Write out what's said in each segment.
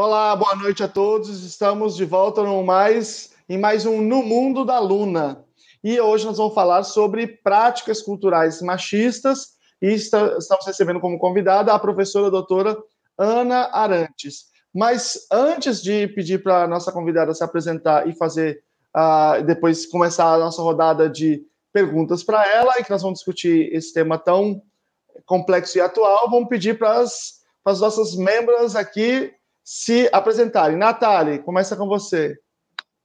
Olá, boa noite a todos. Estamos de volta no mais em mais um No Mundo da Luna. E hoje nós vamos falar sobre práticas culturais machistas e estamos recebendo como convidada a professora doutora Ana Arantes. Mas antes de pedir para a nossa convidada se apresentar e fazer uh, depois começar a nossa rodada de perguntas para ela, e que nós vamos discutir esse tema tão complexo e atual, vamos pedir para as nossas membros aqui se apresentarem. Natália, começa com você.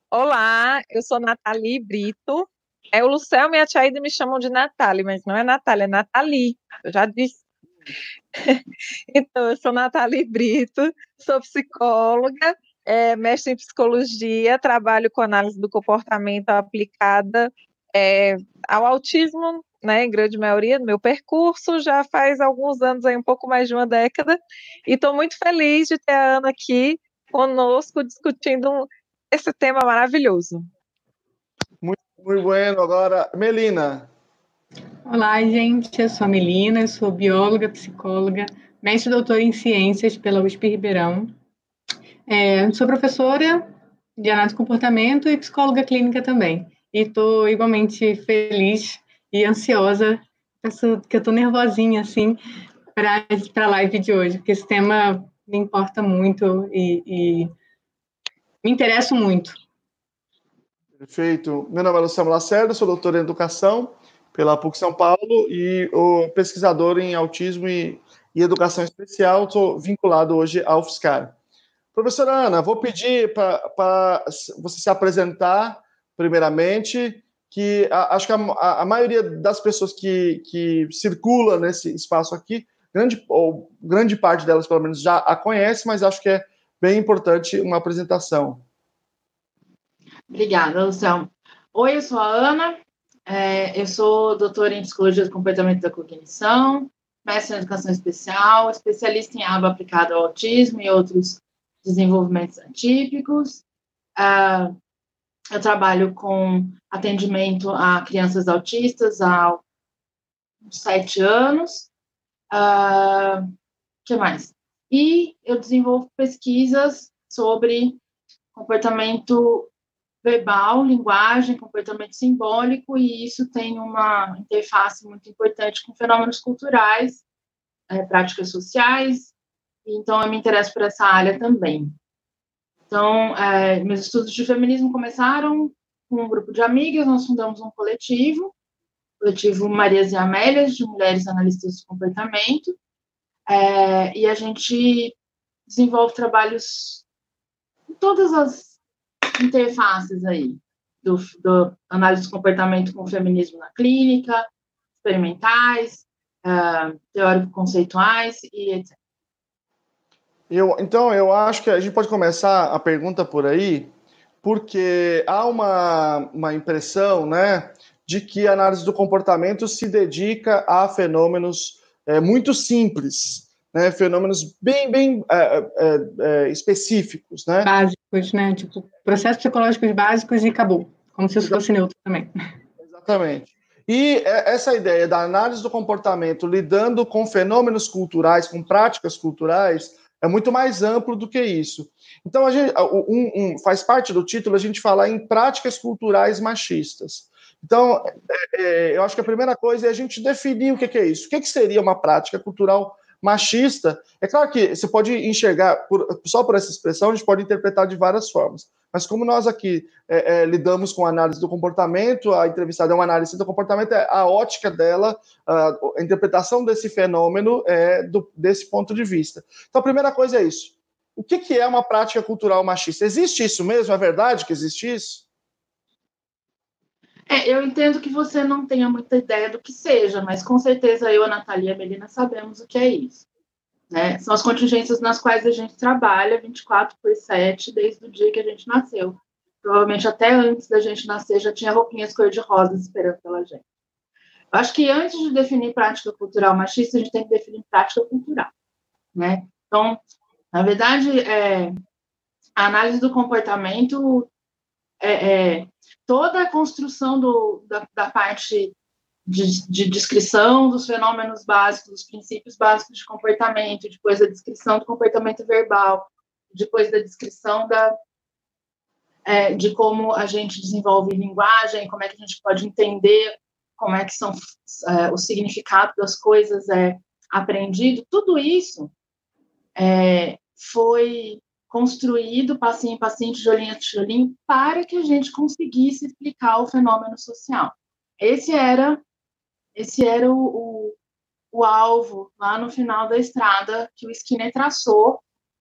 Olá, eu sou Nathalie Brito. É o Lucel e a Tia me chamam de Natália, mas não é Natália, é Nathalie. Eu já disse. então, eu sou Nathalie Brito, sou psicóloga, é, mestre em psicologia, trabalho com análise do comportamento aplicada é, ao autismo, né, em grande maioria do meu percurso, já faz alguns anos, aí, um pouco mais de uma década, e estou muito feliz de ter a Ana aqui conosco discutindo esse tema maravilhoso. Muito, muito bueno. Agora, Melina. Olá, gente. Eu sou a Melina, eu sou bióloga, psicóloga, mestre e doutora em ciências pela USP Ribeirão. É, sou professora de análise de comportamento e psicóloga clínica também. E estou igualmente feliz e ansiosa, penso que eu estou nervosinha, assim, para a live de hoje, porque esse tema me importa muito e, e me interesso muito. Perfeito. Meu nome é Luciano Lacerda, sou doutor em educação pela PUC São Paulo e o pesquisador em autismo e, e educação especial. Estou vinculado hoje ao UFSCar. Professora Ana, vou pedir para você se apresentar primeiramente, que a, acho que a, a, maioria das pessoas que, que circula nesse espaço aqui, grande, ou grande parte delas pelo menos já a conhece, mas acho que é bem importante uma apresentação. Obrigada, Luciano. Oi, eu sou a Ana, é, eu sou doutora em Psicologia do Comportamento da Cognição, mestre em Educação Especial, especialista em aba aplicada ao autismo e outros desenvolvimentos atípicos. Uh, eu trabalho com atendimento a crianças autistas há sete anos. O uh, ah, que mais? E eu desenvolvo pesquisas sobre comportamento verbal, linguagem, comportamento simbólico, e isso tem uma interface muito importante com fenômenos culturais, é, práticas sociais, então eu me interesso por essa área também. Então, é, meus estudos de feminismo começaram com um grupo de amigas, nós fundamos um coletivo, coletivo Marias e Amélias, de mulheres analistas do comportamento, é, e a gente desenvolve trabalhos em todas as interfaces aí, do, do análise do comportamento com o feminismo na clínica, experimentais, uh, teórico-conceituais e etc. Eu, então, eu acho que a gente pode começar a pergunta por aí, porque há uma, uma impressão né, de que a análise do comportamento se dedica a fenômenos é, muito simples, né, fenômenos bem, bem é, é, específicos. Né? Básicos, né? Tipo, processos psicológicos básicos e acabou. Como se isso fosse neutro também. Exatamente. E essa ideia da análise do comportamento lidando com fenômenos culturais, com práticas culturais, é muito mais amplo do que isso. Então, a gente, um, um, faz parte do título a gente falar em práticas culturais machistas. Então, é, é, eu acho que a primeira coisa é a gente definir o que, é isso. O que, que seria uma prática cultural machista? É claro que você pode enxergar, por, só por essa expressão, a gente pode interpretar de várias formas. Mas como nós aqui é, é, lidamos com análise do comportamento, a entrevistada é uma análise do comportamento, é a ótica dela, a, a interpretação desse fenômeno é do, desse ponto de vista. Então, a primeira coisa é isso. O que, que é uma prática cultural machista? Existe isso mesmo? É verdade que existe isso? É, eu entendo que você não tenha muita ideia do que seja, mas com certeza eu, a Natalia e a Melina sabemos o que é isso. Né? São as contingências nas quais a gente trabalha 24 por 7 desde o dia que a gente nasceu. Provavelmente até antes da gente nascer já tinha roupinhas cor-de-rosa esperando pela gente. Eu acho que antes de definir prática cultural machista, a gente tem que definir prática cultural. Né? Então, na verdade, é, a análise do comportamento é, é, toda a construção do, da, da parte de, de, descrição dos fenômenos básicos, dos princípios básicos de comportamento, depois a descrição do comportamento verbal, depois da descrição da, é, de como a gente desenvolve linguagem, como é que a gente pode entender como é que são é, o significado das coisas é aprendido, tudo isso é, foi construído passinho em passinho, tijolinho a tijolinho, para que a gente conseguisse explicar o fenômeno social. Esse era, esse era o, o, o alvo lá no final da estrada que o Skinner traçou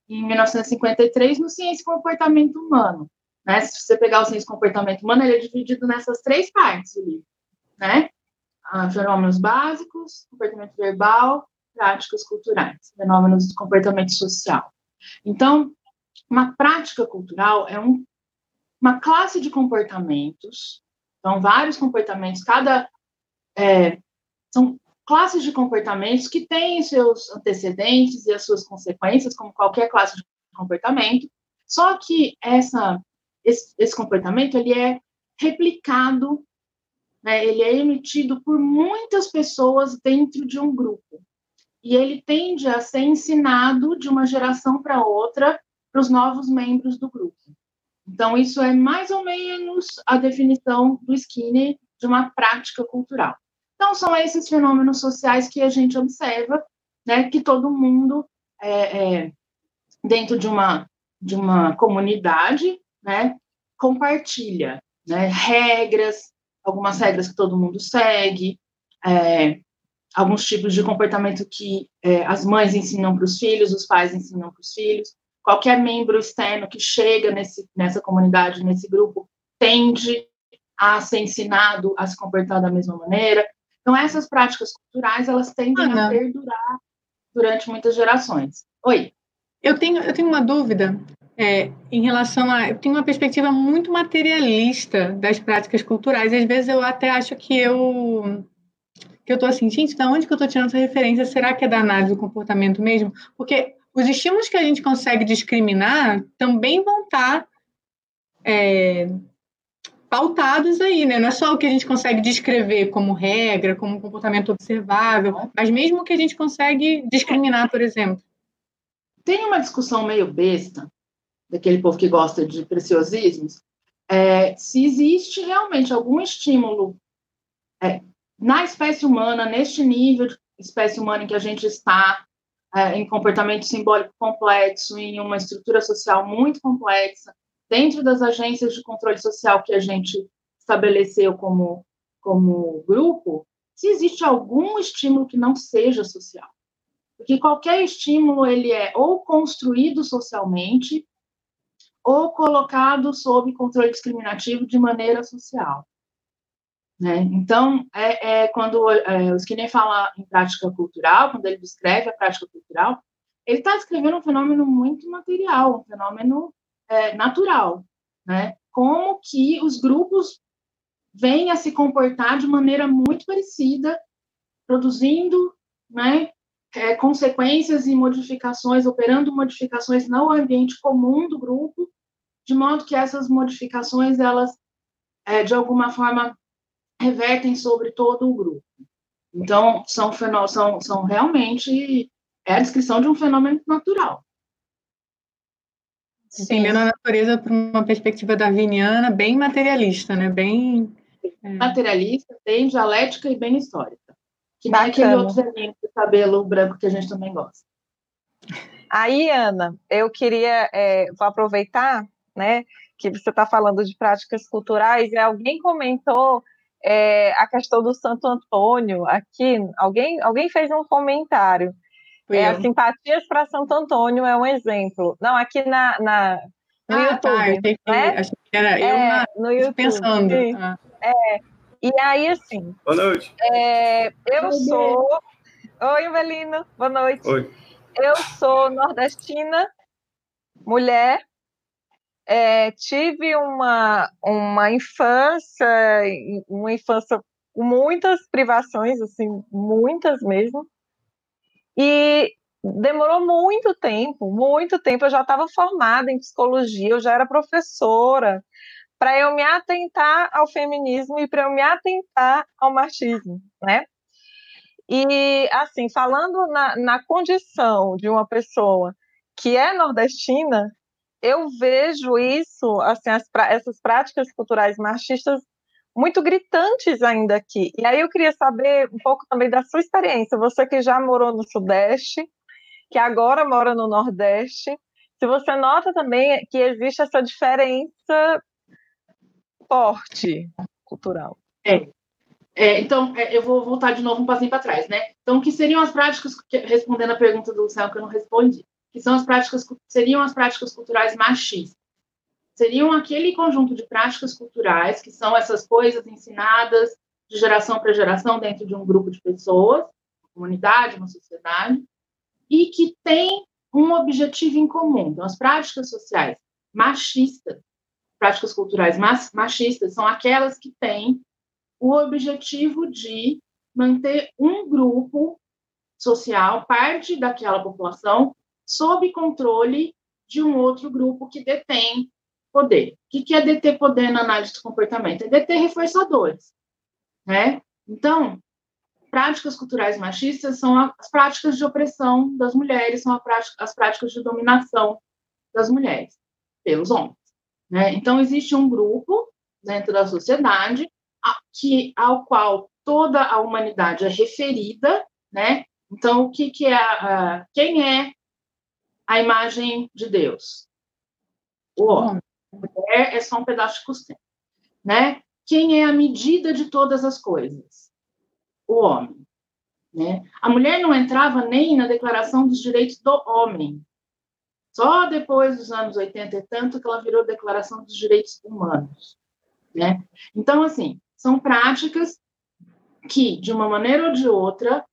em 1953 no Ciência e Comportamento Humano. Né? Se você pegar o Ciência e Comportamento Humano, ele é dividido nessas três partes do livro, né? Ah, fenômenos básicos, comportamento verbal, práticas culturais, fenômenos do comportamento social. Então, uma prática cultural é um, uma classe de comportamentos, então, vários comportamentos, cada. É, são classes de comportamentos que têm seus antecedentes e as suas consequências, como qualquer classe de comportamento, só que essa, esse, esse comportamento ele é replicado, né, ele é emitido por muitas pessoas dentro de um grupo. E ele tende a ser ensinado de uma geração para outra para os novos membros do grupo. Então, isso é mais ou menos a definição do Skinner de uma prática cultural. Então, são esses fenômenos sociais que a gente observa, né, que todo mundo, é, é, dentro de uma, de uma comunidade, né, compartilha, né, regras, algumas regras que todo mundo segue, é, alguns tipos de comportamento que é, as mães ensinam para os filhos, os pais ensinam para os filhos qualquer membro externo que chega nesse, nessa comunidade, nesse grupo, tende a ser ensinado a se comportar da mesma maneira. Então, essas práticas culturais, elas tendem Ana. a perdurar durante muitas gerações. Oi. Eu tenho, eu tenho uma dúvida é, em relação a. Eu tenho uma perspectiva muito materialista das práticas culturais. Às vezes eu até acho que eu. que eu estou assim, gente, da onde que eu estou tirando essa referência? Será que é da análise do comportamento mesmo? Porque os estímulos que a gente consegue discriminar também vão estar é, pautados aí, né? Não é só o que a gente consegue descrever como regra, como comportamento observável, mas mesmo o que a gente consegue discriminar, por exemplo. Tem uma discussão meio besta, daquele povo que gosta de preciosismos, é, se existe realmente algum estímulo é, na espécie humana, neste nível de espécie humana em que a gente está, é, em comportamento simbólico complexo, em uma estrutura social muito complexa, dentro das agências de controle social que a gente estabeleceu como, como grupo, se existe algum estímulo que não seja social. Porque qualquer estímulo ele é ou construído socialmente ou colocado sob controle discriminativo de maneira social. Né? Então, é, é quando é, o Skinner fala em prática cultural, quando ele descreve a prática cultural, ele está descrevendo um fenômeno muito material, um fenômeno é, natural, né? Como que os grupos vêm a se comportar de maneira muito parecida, produzindo, né? É, consequências e modificações, operando modificações no ambiente comum do grupo, de modo que essas modificações elas é, de alguma forma revertem sobre todo o grupo. Então, são, são, são realmente é a descrição de um fenômeno natural. Entendendo a natureza por uma perspectiva darwiniana bem materialista, né? Bem. É... Materialista, bem dialética e bem histórica. Que nem aquele outro elemento de cabelo branco que a gente também gosta. Aí, Ana, eu queria é, vou aproveitar, né, que você está falando de práticas culturais, e alguém comentou é, a questão do Santo Antônio aqui. Alguém, alguém fez um comentário. É, as simpatias para Santo Antônio é um exemplo. Não, aqui na, na no ah, tá, YouTube. Tá, né? Achei que era eu é, na, no YouTube, pensando. Ah. É, e aí, assim. Boa noite. É, eu Oi, sou. Oi, Evelino. Boa noite. Oi. Eu sou nordestina, mulher, é, tive uma, uma infância, uma infância com muitas privações, assim, muitas mesmo. E demorou muito tempo, muito tempo. Eu já estava formada em psicologia, eu já era professora, para eu me atentar ao feminismo e para eu me atentar ao machismo, né? E, assim, falando na, na condição de uma pessoa que é nordestina, eu vejo isso, assim, as, essas práticas culturais machistas muito gritantes ainda aqui. E aí eu queria saber um pouco também da sua experiência, você que já morou no Sudeste, que agora mora no Nordeste, se você nota também que existe essa diferença forte cultural. É. é então, é, eu vou voltar de novo um passinho para trás, né? Então, que seriam as práticas, respondendo a pergunta do Luciano que eu não respondi, que são as práticas, seriam as práticas culturais machistas seriam aquele conjunto de práticas culturais, que são essas coisas ensinadas de geração para geração dentro de um grupo de pessoas, uma comunidade, uma sociedade, e que tem um objetivo em comum. Então, as práticas sociais machistas, práticas culturais machistas, são aquelas que têm o objetivo de manter um grupo social, parte daquela população, sob controle de um outro grupo que detém poder. O que é deter poder na análise do comportamento? É deter reforçadores, né? Então, práticas culturais machistas são as práticas de opressão das mulheres, são as práticas de dominação das mulheres pelos homens, né? Então, existe um grupo dentro da sociedade que, ao qual toda a humanidade é referida, né? Então, o que, que é a, a, quem é a imagem de Deus? O homem mulher é só um pedaço de costela, né? Quem é a medida de todas as coisas? O homem, né? A mulher não entrava nem na Declaração dos Direitos do Homem. Só depois dos anos 80 e tanto que ela virou Declaração dos Direitos Humanos, né? Então, assim, são práticas que, de uma maneira ou de outra,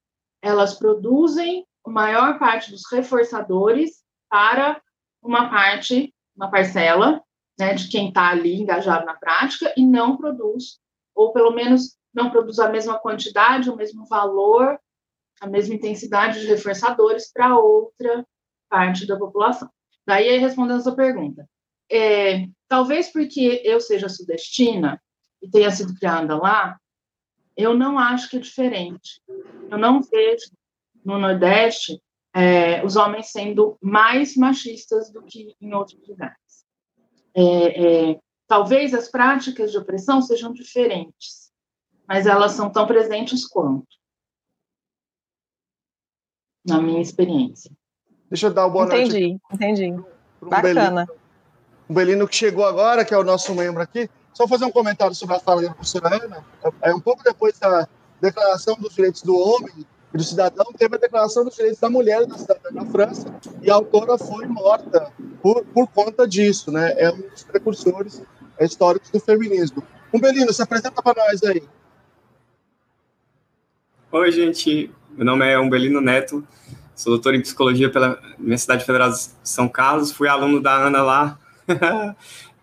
elas produzem a maior parte dos reforçadores para uma parte, uma parcela né, de quem está ali engajado na prática e não produz, ou pelo menos não produz a mesma quantidade, o mesmo valor, a mesma intensidade de reforçadores para outra parte da população. Daí, respondendo a sua pergunta, é, talvez porque eu seja sudestina e tenha sido criada lá, eu não acho que é diferente. Eu não vejo no Nordeste é, os homens sendo mais machistas do que em outros lugares é, é, talvez as práticas de opressão sejam diferentes, mas elas são tão presentes quanto, na minha experiência. Deixa eu dar uma boa entendi, noite. Entendi, entendi. Um Bacana. Belino, um Belino que chegou agora, que é o nosso membro aqui. Só fazer um comentário sobre a fala da professora Ana. É um pouco depois da Declaração dos Direitos do Homem e do Cidadão, teve a Declaração dos Direitos da Mulher e Cidadã na França, e a autora foi morta por, por conta disso, né? É um dos precursores históricos do feminismo. Umbelino, se apresenta para nós aí. Oi, gente. Meu nome é Umbelino Neto, sou doutor em psicologia pela Universidade Federal de São Carlos, fui aluno da Ana lá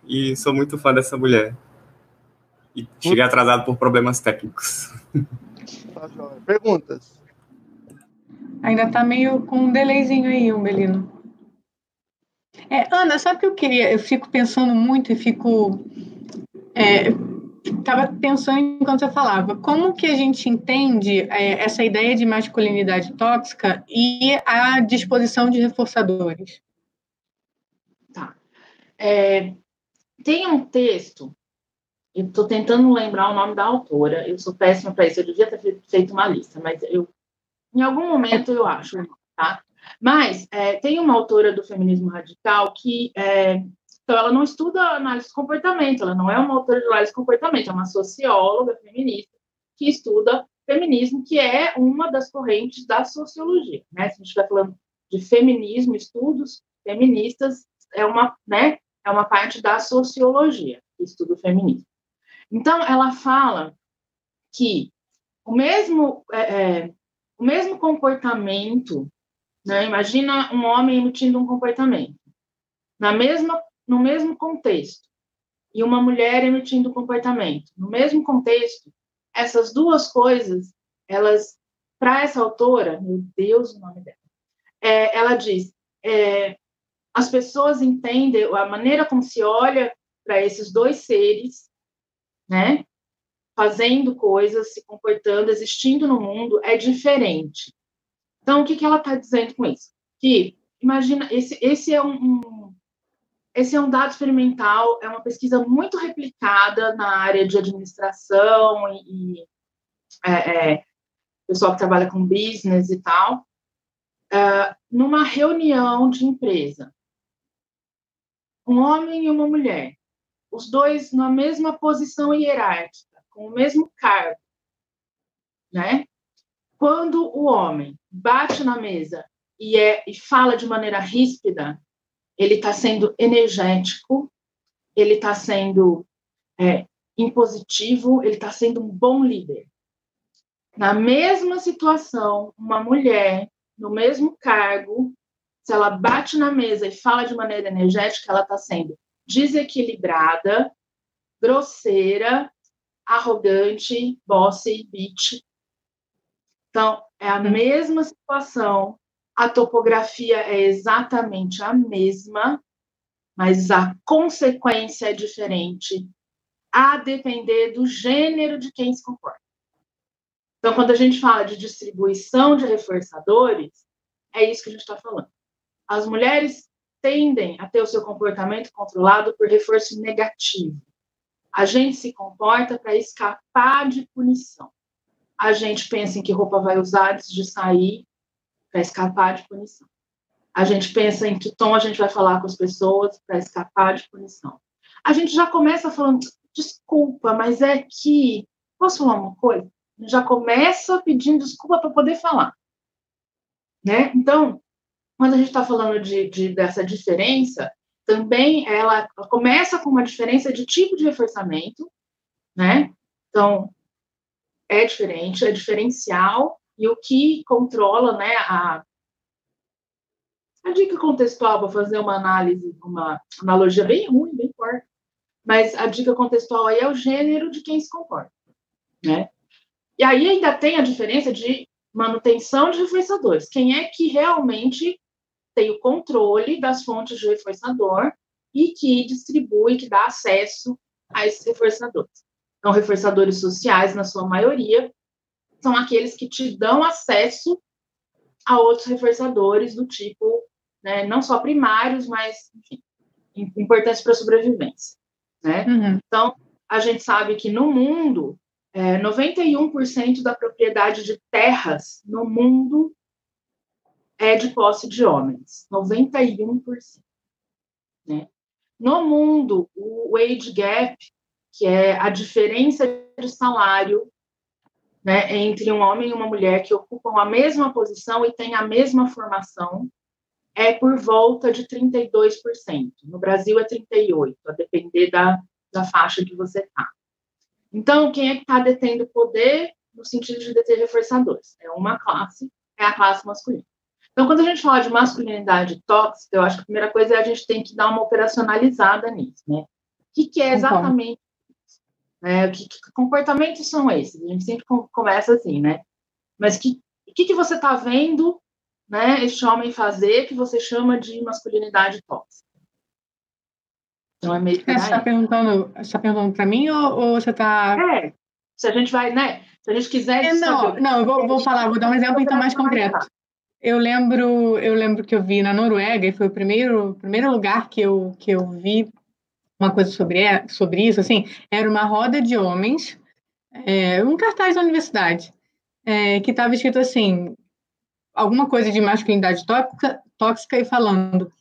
e sou muito fã dessa mulher. E cheguei atrasado por problemas técnicos. Tá Perguntas? Ainda está meio com um delayzinho aí, Umbelino. É, Ana, sabe o que eu queria? Eu fico pensando muito e fico. Estava é, pensando enquanto você falava, como que a gente entende é, essa ideia de masculinidade tóxica e a disposição de reforçadores? Tá. É, tem um texto, eu estou tentando lembrar o nome da autora, eu sou péssima para isso, eu devia ter feito uma lista, mas eu, em algum momento eu acho, tá? Mas é, tem uma autora do feminismo radical que é, então ela não estuda análise de comportamento, ela não é uma autora de análise de comportamento, é uma socióloga feminista que estuda feminismo, que é uma das correntes da sociologia. Né? Se a gente estiver falando de feminismo, estudos feministas, é uma, né, é uma parte da sociologia que estuda o feminismo. Então, ela fala que o mesmo, é, é, o mesmo comportamento né? Imagina um homem emitindo um comportamento na mesma, no mesmo contexto e uma mulher emitindo um comportamento no mesmo contexto. Essas duas coisas, elas, para essa autora, meu Deus, o nome dela, é, ela diz, é, as pessoas entendem a maneira como se olha para esses dois seres, né? Fazendo coisas, se comportando, existindo no mundo, é diferente. Então, o que, que ela está dizendo com isso? Que, imagina, esse, esse é um, um, esse é um dado experimental, é uma pesquisa muito replicada na área de administração e, e é, é, pessoal que trabalha com business e tal, uh, numa reunião de empresa. Um homem e uma mulher, os dois na mesma posição hierárquica, com o mesmo cargo, né? Quando o homem bate na mesa e, é, e fala de maneira ríspida, ele está sendo energético, ele está sendo é, impositivo, ele está sendo um bom líder. Na mesma situação, uma mulher, no mesmo cargo, se ela bate na mesa e fala de maneira energética, ela está sendo desequilibrada, grosseira, arrogante, bossy, bitch. Então, é a mesma situação, a topografia é exatamente a mesma, mas a consequência é diferente, a depender do gênero de quem se comporta. Então, quando a gente fala de distribuição de reforçadores, é isso que a gente está falando. As mulheres tendem a ter o seu comportamento controlado por reforço negativo. A gente se comporta para escapar de punição. A gente pensa em que roupa vai usar antes de sair para escapar de punição. A gente pensa em que tom a gente vai falar com as pessoas para escapar de punição. A gente já começa falando, desculpa, mas é que. Posso falar uma coisa? Já começa pedindo desculpa para poder falar. Né? Então, quando a gente está falando de, de, dessa diferença, também ela começa com uma diferença de tipo de reforçamento, né? Então, é diferente, é diferencial, e o que controla né, a, a dica contextual, vou fazer uma análise, uma analogia bem ruim, bem forte, mas a dica contextual aí é o gênero de quem se comporta, né? E aí ainda tem a diferença de manutenção de reforçadores. Quem é que realmente tem o controle das fontes de reforçador e que distribui, que dá acesso a esses reforçadores. Então, reforçadores sociais, na sua maioria, são aqueles que te dão acesso a outros reforçadores do tipo, né, não só primários, mas enfim, importantes para a sobrevivência. Né? Uhum. Então, a gente sabe que no mundo, é, 91% da propriedade de terras no mundo é de posse de homens. 91%. Né? No mundo, o wage gap, que é a diferença de salário né, entre um homem e uma mulher que ocupam a mesma posição e têm a mesma formação, é por volta de 32%. No Brasil é 38%, a depender da, da faixa que você está. Então, quem é que está detendo poder no sentido de deter reforçadores? É uma classe, é a classe masculina. Então, quando a gente fala de masculinidade tóxica, eu acho que a primeira coisa é a gente tem que dar uma operacionalizada nisso, né? O que, que é exatamente né? Que, que, comportamentos são esses? A gente sempre começa assim, né? Mas que, o que, que você está vendo né, este homem fazer que você chama de masculinidade tóxica? Então é meio que. É, você está perguntando, tá perguntando para mim ou, ou você está. É, se a gente vai, né? Se a gente quiser. É, não, não, eu vou, vou falar, vou dar um exemplo então mais concreto. Eu lembro, eu lembro que eu vi na Noruega e foi o primeiro, primeiro lugar que eu, que eu vi uma coisa sobre, é, sobre isso, assim, era uma roda de homens, é, um cartaz da universidade, é, que estava escrito assim, alguma coisa de masculinidade tóxica, tóxica e falando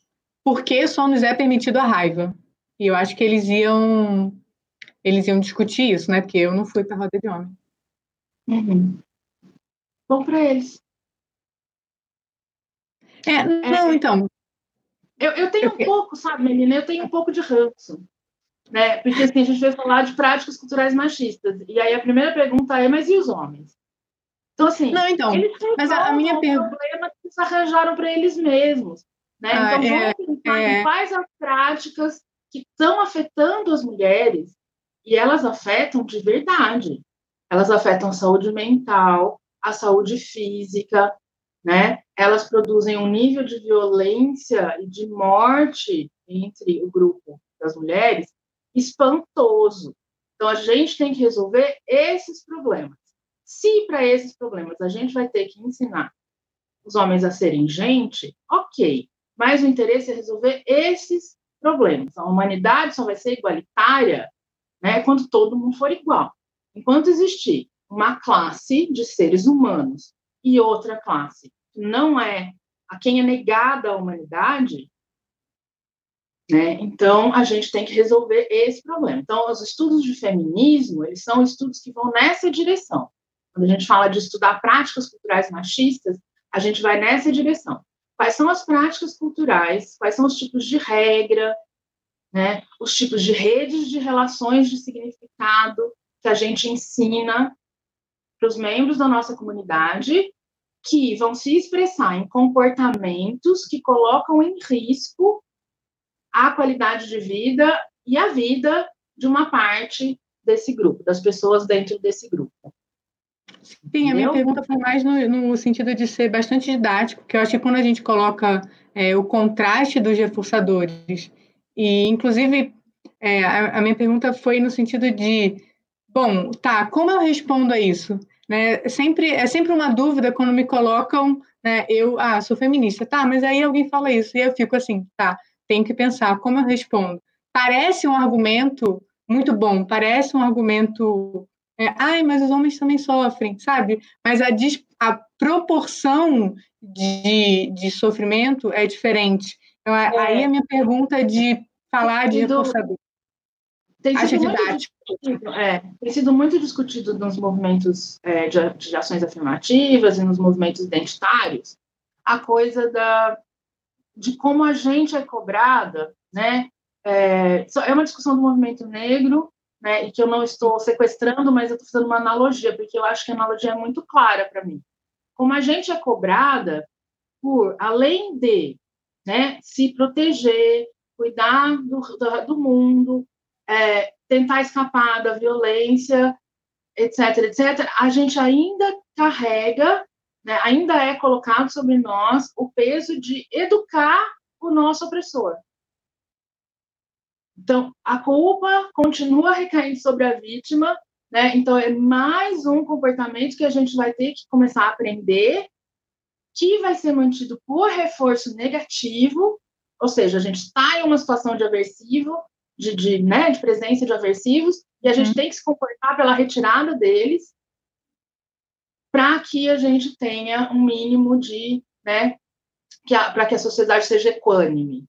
por que só nos é permitido a raiva. E eu acho que eles iam eles iam discutir isso, né? Porque eu não fui para a roda de homem. Uhum. Bom para eles. É, não, é, então, eu, eu tenho um pouco, sabe, menina? Eu tenho um pouco de ranço. Né? Porque assim, a gente vai falar de práticas culturais machistas. E aí a primeira pergunta é, mas e os homens? Então, assim, não, então, mas a, a minha pergunta. problema que eles arranjaram para eles mesmos. Né? Ah, então, é, vamos pensar é... quais as práticas que estão afetando as mulheres e elas afetam de verdade. Elas afetam a saúde mental, a saúde física, né? Elas produzem um nível de violência e de morte entre o grupo das mulheres espantoso. Então, a gente tem que resolver esses problemas. Se para esses problemas a gente vai ter que ensinar os homens a serem gente, ok. Mas o interesse é resolver esses problemas. A humanidade só vai ser igualitária né, quando todo mundo for igual. Enquanto existir uma classe de seres humanos e outra classe que não é a quem é negada a humanidade, né, então a gente tem que resolver esse problema. Então, os estudos de feminismo, eles são estudos que vão nessa direção. Quando a gente fala de estudar práticas culturais machistas, a gente vai nessa direção. Quais são as práticas culturais? Quais são os tipos de regra? Né? Os tipos de redes de relações de significado que a gente ensina para os membros da nossa comunidade que vão se expressar em comportamentos que colocam em risco a qualidade de vida e a vida de uma parte desse grupo, das pessoas dentro desse grupo. Sim, a minha pergunta foi mais no, no, sentido de ser bastante didático, que eu acho que quando a gente coloca é, o contraste dos reforçadores, e inclusive é, a, a, minha pergunta foi no sentido de, bom, tá, como eu respondo a isso? Né? Sempre, é sempre uma dúvida quando me colocam, né, eu, ah, sou feminista, tá, mas aí alguém fala isso, e eu fico assim, tá, tenho que pensar como eu respondo. Parece um argumento muito bom, parece um argumento é, ai, mas os homens também sofrem, sabe? Mas a, a proporção de, de sofrimento é diferente. Então, é. aí a minha pergunta de falar de reforçador. Tem sido, muito é, tem sido muito discutido nos movimentos é, de, de ações afirmativas e nos movimentos identitários a coisa da, de como a gente é cobrada, né? É, é uma discussão do movimento negro, né, e que eu não estou sequestrando, mas eu estou fazendo uma analogia, porque eu acho que a analogia é muito clara para mim. Como a gente é cobrada por, além de né, se proteger, cuidar do, do, do mundo, é, tentar escapar da violência, etc., etc., a gente ainda carrega, né, ainda é colocado sobre nós o peso de educar o nosso opressor. Então, a culpa continua recaindo sobre a vítima, né? Então, é mais um comportamento que a gente vai ter que começar a aprender, que vai ser mantido por reforço negativo, ou seja, a gente está em uma situação de aversivo, de, de, né, de presença de aversivos, e a gente uhum. tem que se comportar pela retirada deles, para que a gente tenha um mínimo de, né, para que a sociedade seja equânime.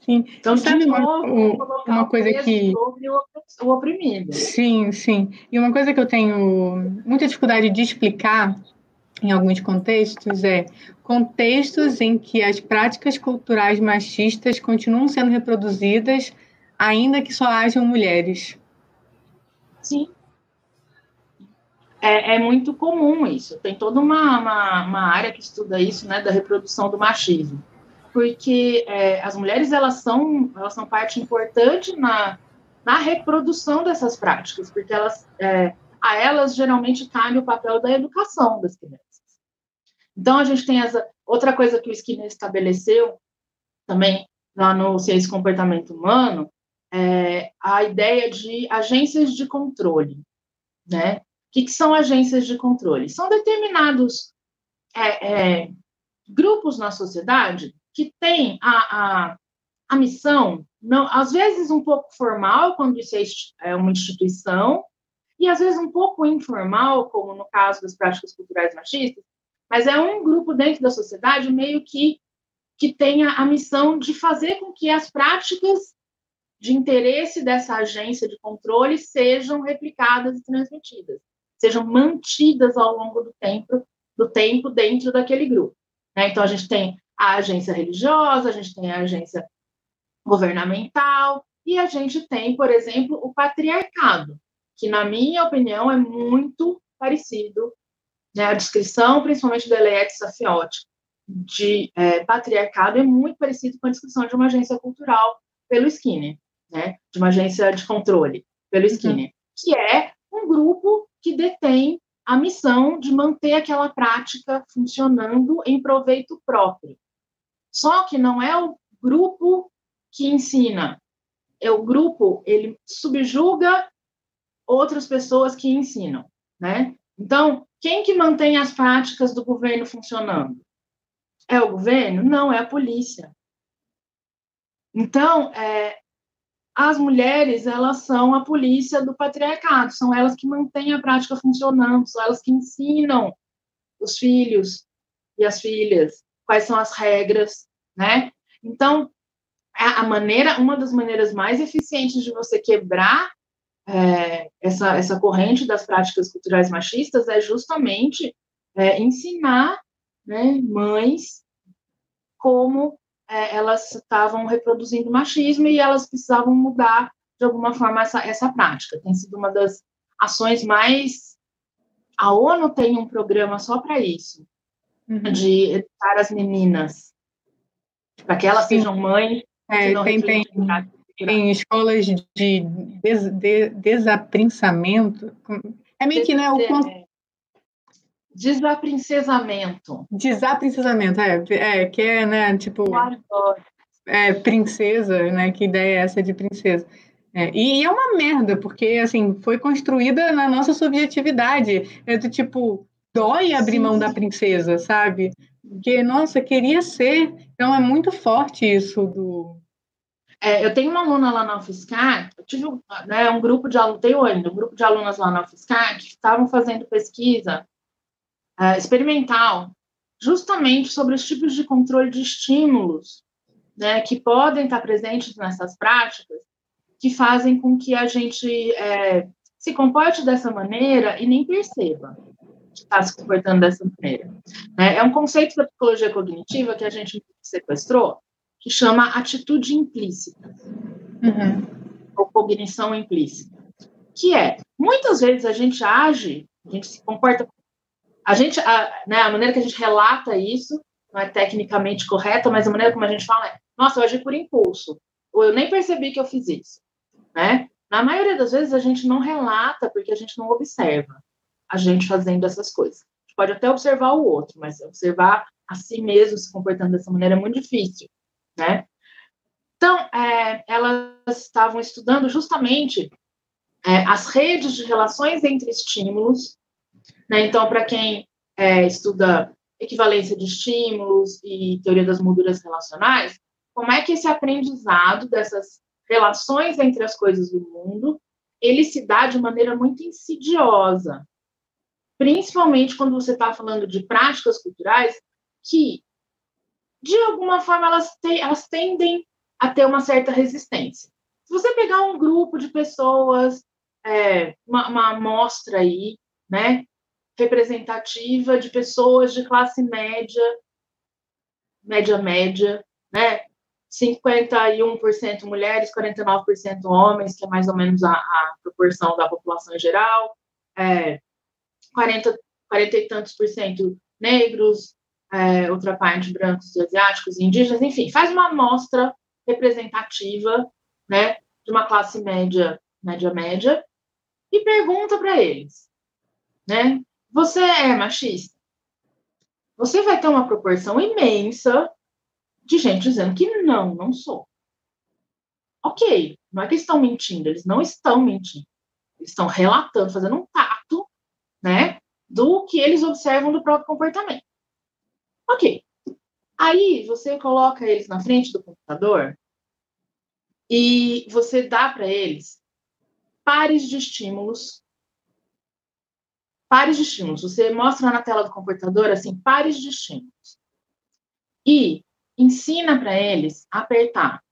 Sim. Então, sabe uma, uma coisa que. o oprimido. Sim, sim. E uma coisa que eu tenho muita dificuldade de explicar em alguns contextos é contextos em que as práticas culturais machistas continuam sendo reproduzidas, ainda que só hajam mulheres. Sim. É, é muito comum isso. Tem toda uma, uma, uma área que estuda isso, né, da reprodução do machismo porque é, as mulheres elas são elas são parte importante na, na reprodução dessas práticas, porque elas é, a elas geralmente cabe o papel da educação das crianças. Então a gente tem essa outra coisa que o Skinner estabeleceu também lá no Ciência e Comportamento Humano é a ideia de agências de controle, né? O que, que são agências de controle? São determinados é, é, grupos na sociedade que tem a, a, a missão, não, às vezes um pouco formal, quando isso é, é uma instituição, e às vezes um pouco informal, como no caso das práticas culturais machistas, mas é um grupo dentro da sociedade meio que que tenha a missão de fazer com que as práticas de interesse dessa agência de controle sejam replicadas e transmitidas, sejam mantidas ao longo do tempo, do tempo dentro daquele grupo. Né? Então a gente tem a agência religiosa, a gente tem a agência governamental e a gente tem, por exemplo, o patriarcado, que na minha opinião é muito parecido, né, a descrição, principalmente do Eliette Safiotti, de é, patriarcado é muito parecido com a descrição de uma agência cultural pelo Skinner, né, de uma agência de controle pelo uhum. Skinner, uhum. que é um grupo que detém a missão de manter aquela prática funcionando em proveito próprio. Só que não é o grupo que ensina, é o grupo, ele subjuga outras pessoas que ensinam, né? Então, quem que mantém as práticas do governo funcionando? É o governo? Não, é a polícia. Então, é, as mulheres, elas são a polícia do patriarcado, são elas que mantêm a prática funcionando, são elas que ensinam os filhos e as filhas quais são as regras, né? Então, a maneira, uma das maneiras mais eficientes de você quebrar é, essa, essa corrente das práticas culturais machistas é justamente é, ensinar né, mães como é, elas estavam reproduzindo machismo e elas precisavam mudar de alguma forma essa, essa prática. Tem sido uma das ações mais. A ONU tem um programa só para isso, uhum. de educar as meninas, para que elas Sim. sejam mães. É, tem, tem, tem escolas de des, de, desaprinsamento. É meio que né, o, Desaprincesamento. Desaprincesamento, é, é, que é, né, tipo, é, princesa, né, que ideia é essa de princesa? É, e, e, é uma merda, porque, assim, foi construída na nossa subjetividade, é do tipo, dói abrir Sim. mão da princesa, sabe? Porque, nossa, queria ser, então é muito forte isso do... É, eu tenho uma aluna lá na UFSCar, eu tive né, um grupo de alunos, tenho ainda um grupo de alunas lá na UFSCar que estavam fazendo pesquisa uh, experimental, justamente sobre os tipos de controle de estímulos né, que podem estar presentes nessas práticas, que fazem com que a gente é, se comporte dessa maneira e nem perceba que está se comportando dessa maneira. É, é um conceito da psicologia cognitiva que a gente sequestrou, que chama atitude implícita, uhum. ou cognição implícita, que é, muitas vezes a gente age, a gente se comporta a gente, a, né, a maneira que a gente relata isso não é tecnicamente correta, mas a maneira como a gente fala é: nossa, eu agi por impulso, ou eu nem percebi que eu fiz isso, né? Na maioria das vezes a gente não relata porque a gente não observa a gente fazendo essas coisas. A gente pode até observar o outro, mas observar a si mesmo se comportando dessa maneira é muito difícil, né? Então, é, elas estavam estudando justamente é, as redes de relações entre estímulos né? Então, para quem é, estuda equivalência de estímulos e teoria das molduras relacionais, como é que esse aprendizado dessas relações entre as coisas do mundo, ele se dá de maneira muito insidiosa, principalmente quando você está falando de práticas culturais que, de alguma forma, elas, te, elas tendem a ter uma certa resistência. Se você pegar um grupo de pessoas, é, uma, uma amostra aí, né, representativa de pessoas de classe média, média média, né? 51% mulheres, 49% homens, que é mais ou menos a, a proporção da população em geral, é, 40, 40 e tantos por cento negros, é, outra parte brancos, asiáticos, indígenas, enfim, faz uma amostra representativa, né, de uma classe média, média média, e pergunta para eles, né, você é machista? Você vai ter uma proporção imensa de gente dizendo que não, não sou. Ok, não é que estão mentindo, eles não estão mentindo. Eles estão relatando, fazendo um tato, né, do que eles observam do próprio comportamento. Ok. Aí você coloca eles na frente do computador e você dá para eles pares de estímulos pares de estímulos. Você mostra na tela do computador, assim, pares de estímulos. E ensina para eles apertar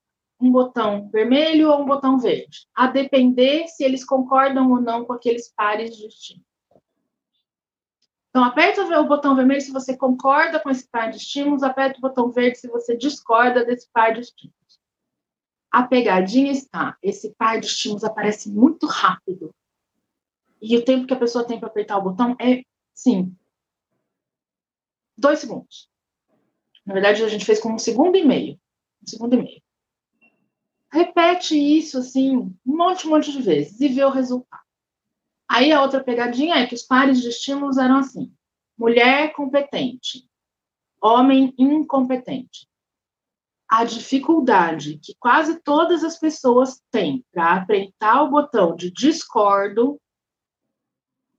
um botão vermelho ou um botão verde, a depender se eles concordam ou não com aqueles pares de estímulos. Então, aperta o botão vermelho se você concorda com esse par de estímulos, aperta o botão verde se você discorda desse par de estímulos. A pegadinha está, esse par de estímulos aparece muito rápido. E o tempo que a pessoa tem para apertar o botão é, sim, dois segundos. Na verdade, a gente fez com um segundo e meio. Um segundo e meio. Repete isso, assim, um monte, um monte de vezes e vê o resultado. Aí a outra pegadinha é que os pares de estímulos eram assim: mulher competente, homem incompetente. A dificuldade que quase todas as pessoas têm para apertar o botão de discordo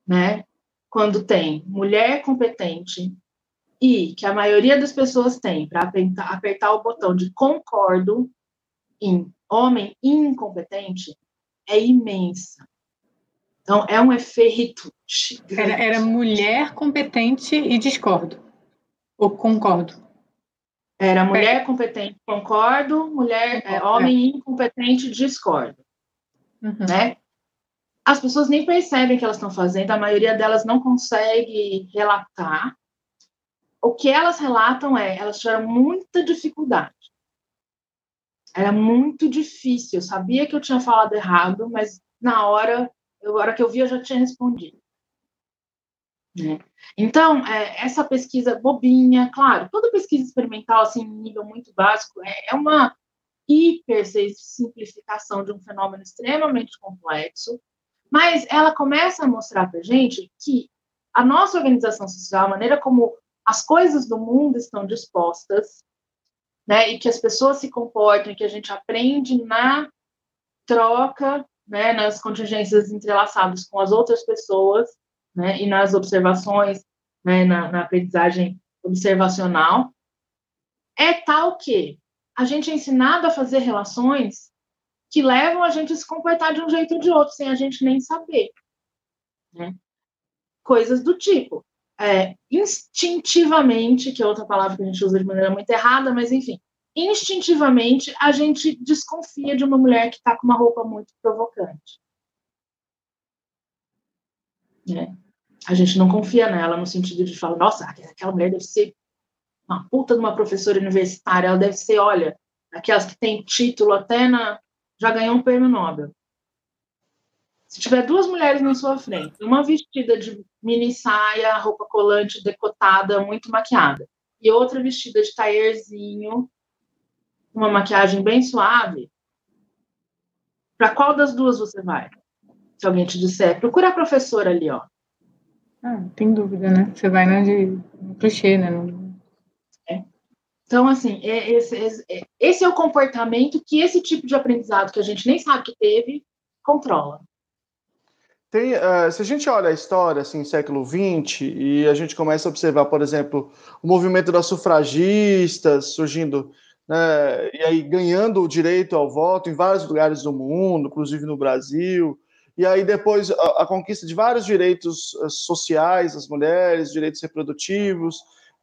né? Quando tem mulher competente e que a maioria das pessoas tem para apertar, apertar o botão de concordo, em homem incompetente é imensa. Então, é um efeito. Era, era mulher competente e discordo. Ou concordo? Era mulher é. competente, concordo, mulher, é, homem incompetente, discordo. Uhum. Né? As pessoas nem percebem o que elas estão fazendo, a maioria delas não consegue relatar. O que elas relatam é, elas tiveram muita dificuldade. Era muito difícil, eu sabia que eu tinha falado errado, mas na hora, na hora que eu vi, eu já tinha respondido. Né? Então, é, essa pesquisa bobinha, claro, toda pesquisa experimental, assim, nível muito básico, é, é uma hiper simplificação de um fenômeno extremamente complexo, mas ela começa a mostrar para gente que a nossa organização social, a maneira como as coisas do mundo estão dispostas, né, e que as pessoas se comportam, e que a gente aprende na troca, né, nas contingências entrelaçadas com as outras pessoas, né, e nas observações, né, na, na aprendizagem observacional, é tal que a gente é ensinado a fazer relações que levam a gente a se comportar de um jeito ou de outro, sem a gente nem saber. Né? Coisas do tipo, é, instintivamente, que é outra palavra que a gente usa de maneira muito errada, mas enfim, instintivamente a gente desconfia de uma mulher que está com uma roupa muito provocante. Né? a gente não confia nela no sentido de falar, nossa, aquela mulher deve ser uma puta de uma professora universitária, ela deve ser, olha, aquelas que tem título até na. Já ganhou um prêmio Nobel. Se tiver duas mulheres na sua frente, uma vestida de mini saia, roupa colante, decotada, muito maquiada, e outra vestida de taierzinho, uma maquiagem bem suave, para qual das duas você vai? Se alguém te disser, procura a professora ali, ó. Ah, tem dúvida, né? Você vai na de clichê, né? É. Então, assim, é, esse, esse, é, esse, é o comportamento que esse tipo de aprendizado que a gente nem sabe que teve controla. Tem, uh, se a gente olha a história, assim, século XX, e a gente começa a observar, por exemplo, o movimento das sufragistas surgindo, né, e aí ganhando o direito ao voto em vários lugares do mundo, inclusive no Brasil, e aí depois a, a conquista de vários direitos uh, sociais das mulheres, direitos reprodutivos,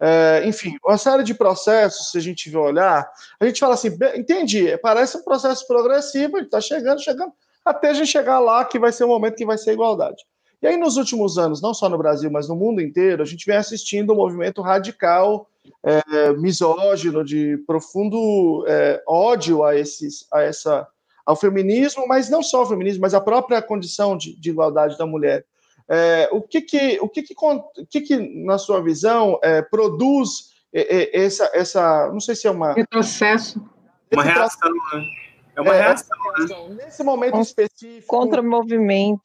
é, enfim, uma série de processos, se a gente for olhar, a gente fala assim, entendi, parece um processo progressivo, ele está chegando, chegando, até a gente chegar lá que vai ser o momento que vai ser igualdade. E aí, nos últimos anos, não só no Brasil, mas no mundo inteiro, a gente vem assistindo um movimento radical, é, misógino, de profundo é, ódio a, esses, a essa ao feminismo, mas não só ao feminismo, mas à própria condição de, de igualdade da mulher. É, o que que, o que, que, o que, que na sua visão, é, produz essa, essa, não sei se é uma... Retrocesso. Uma reação, né? É uma é, reação, né? Nesse momento específico... Contra-movimento.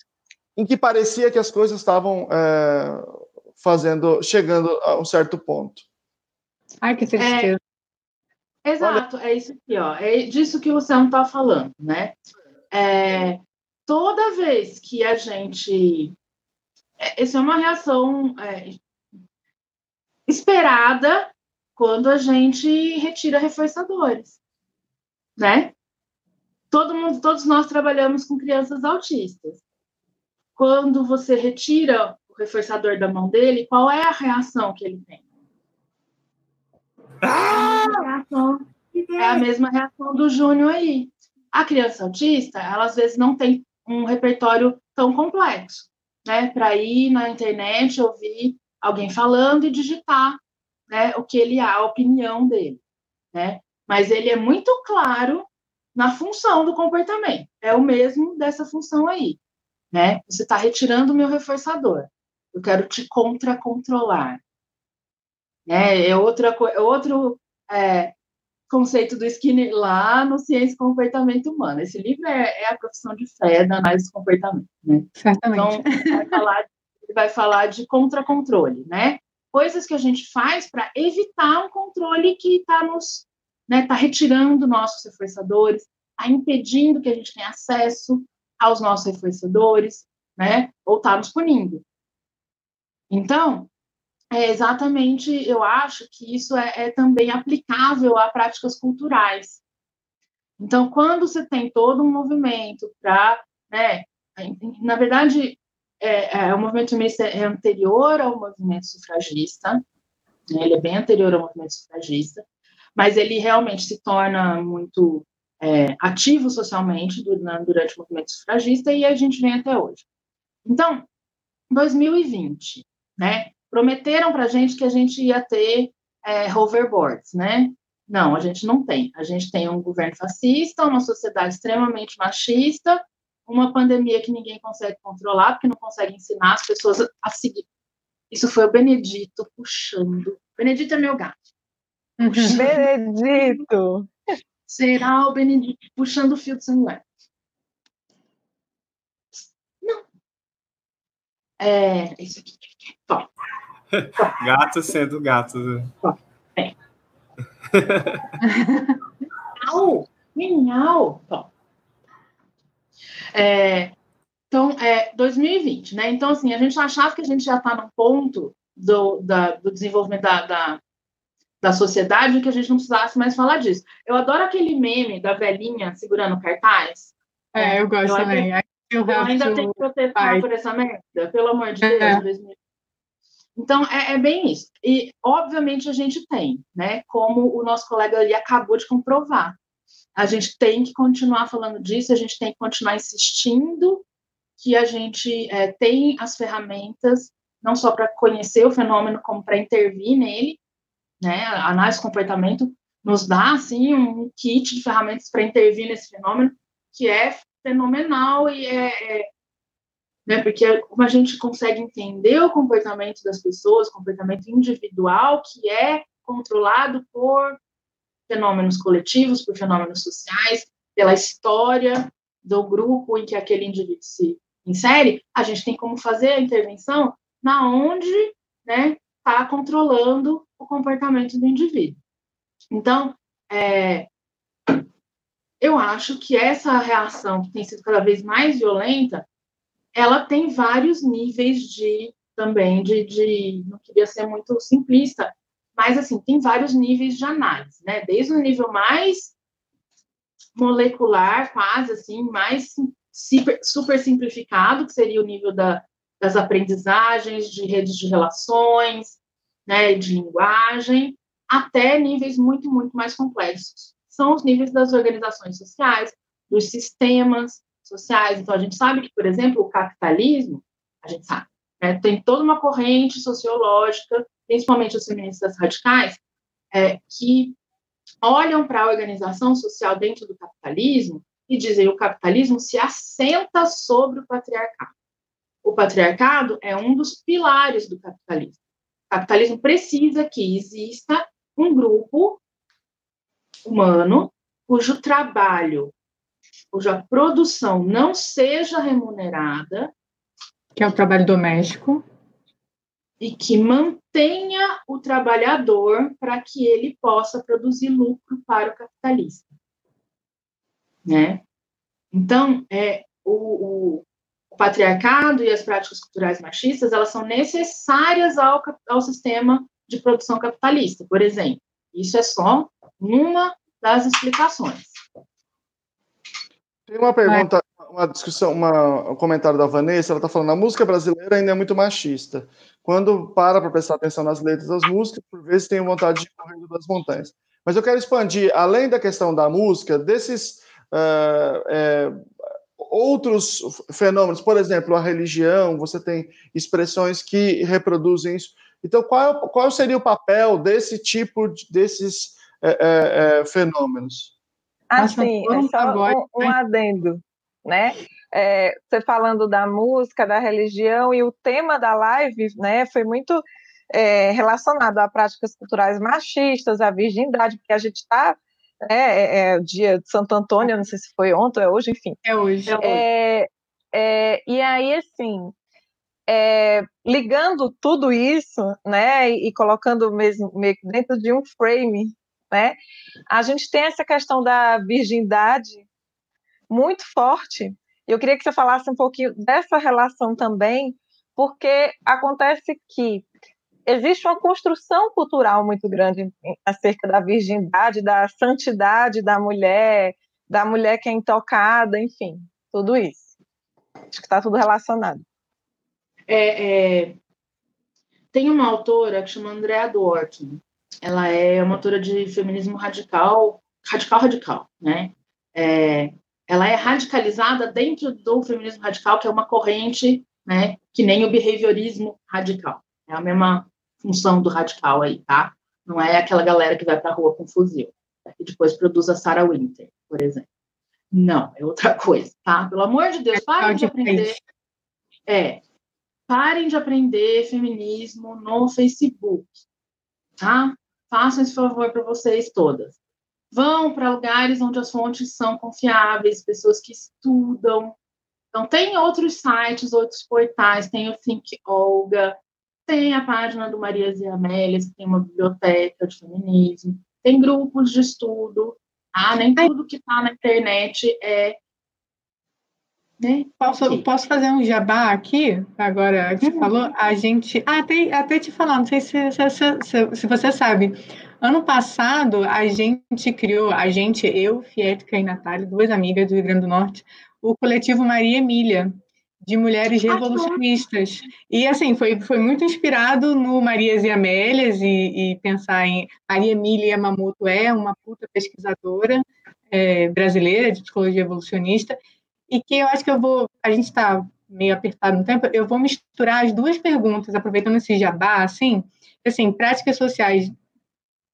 Em que parecia que as coisas estavam é, fazendo, chegando a um certo ponto. Ai, que tristeza. Exato, Olha... é isso aqui, ó. É disso que o Sam está falando, né? É, toda vez que a gente. É, essa é uma reação é, esperada quando a gente retira reforçadores, né? Todo mundo, todos nós trabalhamos com crianças autistas. Quando você retira o reforçador da mão dele, qual é a reação que ele tem? Ah! É a mesma reação do Júnior aí. A criança autista, ela às vezes não tem um repertório tão complexo, né? Para ir na internet, ouvir alguém falando e digitar, né? O que ele é, a opinião dele, né? Mas ele é muito claro na função do comportamento. É o mesmo dessa função aí, né? Você está retirando o meu reforçador. Eu quero te contra-controlar. Né? É, outra, é outro é, conceito do Skinner lá no Ciência e Comportamento Humano. Esse livro é, é a profissão de fé da análise do comportamento. Né? Certamente. Então, vai falar, ele vai falar de contra-controle, né? Coisas que a gente faz para evitar um controle que está nos né, tá retirando nossos reforçadores, está impedindo que a gente tenha acesso aos nossos reforçadores, né? Ou está nos punindo. Então, é exatamente, eu acho que isso é, é também aplicável a práticas culturais. Então, quando você tem todo um movimento para, né, na verdade, é, é, o movimento feminista é anterior ao movimento sufragista, né, ele é bem anterior ao movimento sufragista, mas ele realmente se torna muito é, ativo socialmente durante o movimento sufragista e a gente vem até hoje. Então, 2020, né, prometeram para a gente que a gente ia ter é, hoverboards, né? Não, a gente não tem. A gente tem um governo fascista, uma sociedade extremamente machista, uma pandemia que ninguém consegue controlar, porque não consegue ensinar as pessoas a seguir. Isso foi o Benedito puxando. Benedito é meu gato. Benedito! Será o Benedito puxando o fio de sangue? Não. É, isso aqui. Bom. Gato sendo gato. É. Miau! Miau! Bom. É, então, é 2020, né? Então, assim, a gente achava que a gente já está no ponto do, da, do desenvolvimento da, da, da sociedade que a gente não precisasse mais falar disso. Eu adoro aquele meme da velhinha segurando cartaz. É, eu gosto eu também. Ainda, eu ainda tenho que protestar por essa merda, pelo amor de é. Deus. Então, é, é, bem isso. E, obviamente, a gente tem, né? Como o nosso colega ali acabou de comprovar. A gente tem que continuar falando disso, a gente tem que continuar insistindo que a gente é, tem as ferramentas, não só para conhecer o fenômeno, como para intervir nele, né? A análise de comportamento nos dá, assim, um kit de ferramentas para intervir nesse fenômeno, que é fenomenal e é, é né? Porque como a gente consegue entender o comportamento das pessoas, comportamento individual, que é controlado por fenômenos coletivos, por fenômenos sociais, pela história do grupo em que aquele indivíduo se insere, a gente tem como fazer a intervenção na onde, né, está controlando o comportamento do indivíduo. Então, é, eu acho que essa reação que tem sido cada vez mais violenta, ela tem vários níveis de também de, de não queria ser muito simplista, mas assim tem vários níveis de análise, né? Desde o nível mais molecular, quase assim, mais super, super simplificado, que seria o nível da, das aprendizagens, de redes de relações, né, de linguagem, até níveis muito, muito mais complexos. São os níveis das organizações sociais, dos sistemas, sociais. Então, a gente sabe que, por exemplo, o capitalismo, a gente sabe, né, tem toda uma corrente sociológica, principalmente os feministas radicais, é, que olham para a organização social dentro do capitalismo e dizem o capitalismo se assenta sobre o patriarcado. O patriarcado é um dos pilares do capitalismo. O capitalismo precisa que exista um grupo humano cujo trabalho cuja produção não seja remunerada. Que é o trabalho doméstico. E que mantenha o trabalhador para que ele possa produzir lucro para o capitalista. Né? Então, é, o, o, o patriarcado e as práticas culturais machistas, elas são necessárias ao, ao sistema de produção capitalista, por exemplo. Isso é só uma das explicações. Tem uma pergunta, uma discussão, uma, um comentário da Vanessa, ela está falando, a música brasileira ainda é muito machista. Quando para para prestar atenção nas letras das músicas, por vezes tem vontade de correr das montanhas. Mas eu quero expandir, além da questão da música, desses uh, é, outros fenômenos, por exemplo, a religião, você tem expressões que reproduzem isso. Então, qual, qual seria o papel desse tipo, de, desses é, fenômenos? Assim, é só um, um adendo, né? É, você falando da música, da religião e o tema da live, né, foi muito é, relacionado a práticas culturais machistas, a virgindade, porque a gente está né, é, é, o dia de Santo Antônio, não sei se foi ontem, é hoje, enfim. É hoje. É, é, e aí, assim, é, ligando tudo isso, né, e, e colocando mesmo meio dentro de um frame né? A gente tem essa questão da virgindade muito forte. Eu queria que você falasse um pouquinho dessa relação também, porque acontece que existe uma construção cultural muito grande acerca da virgindade, da santidade da mulher, da mulher que é intocada, enfim, tudo isso. Acho que está tudo relacionado. É, é, tem uma autora que chama Andrea Dworkin. Ela é uma autora de feminismo radical, radical, radical, né? É, ela é radicalizada dentro do feminismo radical, que é uma corrente, né? Que nem o behaviorismo radical. É a mesma função do radical aí, tá? Não é aquela galera que vai para a rua com fuzil e depois produz a Sarah Winter, por exemplo. Não, é outra coisa, tá? Pelo amor de Deus, parem de aprender. É, parem de aprender feminismo no Facebook, tá? Façam esse favor para vocês todas. Vão para lugares onde as fontes são confiáveis, pessoas que estudam. Então, tem outros sites, outros portais, tem o Think Olga, tem a página do Marias e Amélias, que tem uma biblioteca de feminismo, tem grupos de estudo, tá? Nem tudo que está na internet é. Né? Posso, posso fazer um jabá aqui? Agora que você uhum. falou, a gente. Ah, até, até te falar, não sei se, se, se, se você sabe. Ano passado, a gente criou, a gente, eu, Fietka e Natália, duas amigas do Rio Grande do Norte, o coletivo Maria Emília, de mulheres revolucionistas. E, assim, foi, foi muito inspirado no Marias e Amélias e, e pensar em Maria Emília Yamamoto é uma puta pesquisadora é, brasileira de psicologia evolucionista e que eu acho que eu vou... A gente está meio apertado no tempo, eu vou misturar as duas perguntas, aproveitando esse jabá, assim, assim, práticas sociais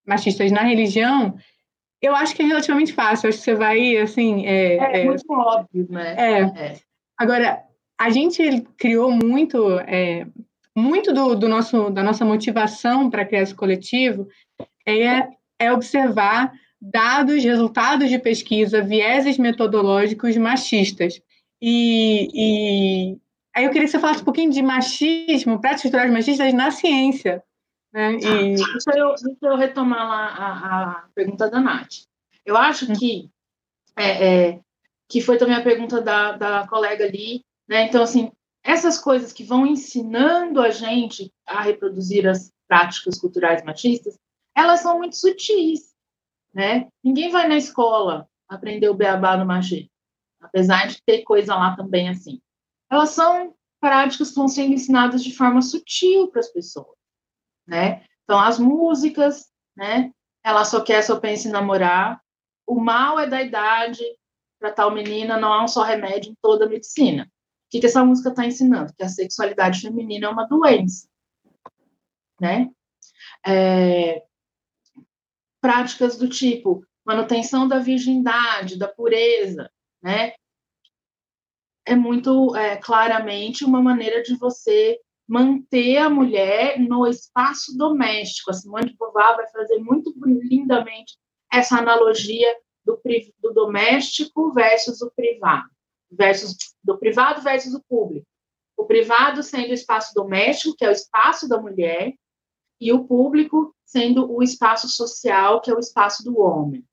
machistas na religião, eu acho que é relativamente fácil, acho que você vai, assim... É, é, é muito óbvio, né? É. é. Agora, a gente criou muito, é, muito do, do, nosso, da nossa motivação para criar esse coletivo é, é observar dados, resultados de pesquisa, vieses metodológicos machistas. E, e aí eu queria que você falasse um pouquinho de machismo, práticas culturais machistas na ciência. Né? E... Deixa, eu, deixa eu retomar lá a, a pergunta da Nath. Eu acho hum. que, é, é, que foi também a pergunta da, da colega ali, né? Então, assim, essas coisas que vão ensinando a gente a reproduzir as práticas culturais machistas, elas são muito sutis, né? Ninguém vai na escola aprender o beabá no machê, apesar de ter coisa lá também assim. Elas são práticas que vão sendo ensinadas de forma sutil para as pessoas, né? Então, as músicas, né? Ela só quer, só pensa em namorar. O mal é da idade, para tal menina não há um só remédio em toda a medicina que, que essa música está ensinando? Que a sexualidade feminina é uma doença, né? É, práticas do tipo manutenção da virgindade, da pureza, né? É muito é, claramente uma maneira de você manter a mulher no espaço doméstico. A Simone de Beauvoir vai fazer muito lindamente essa analogia do, do doméstico versus o privado versus do privado versus o público. O privado sendo o espaço doméstico, que é o espaço da mulher, e o público sendo o espaço social, que é o espaço do homem,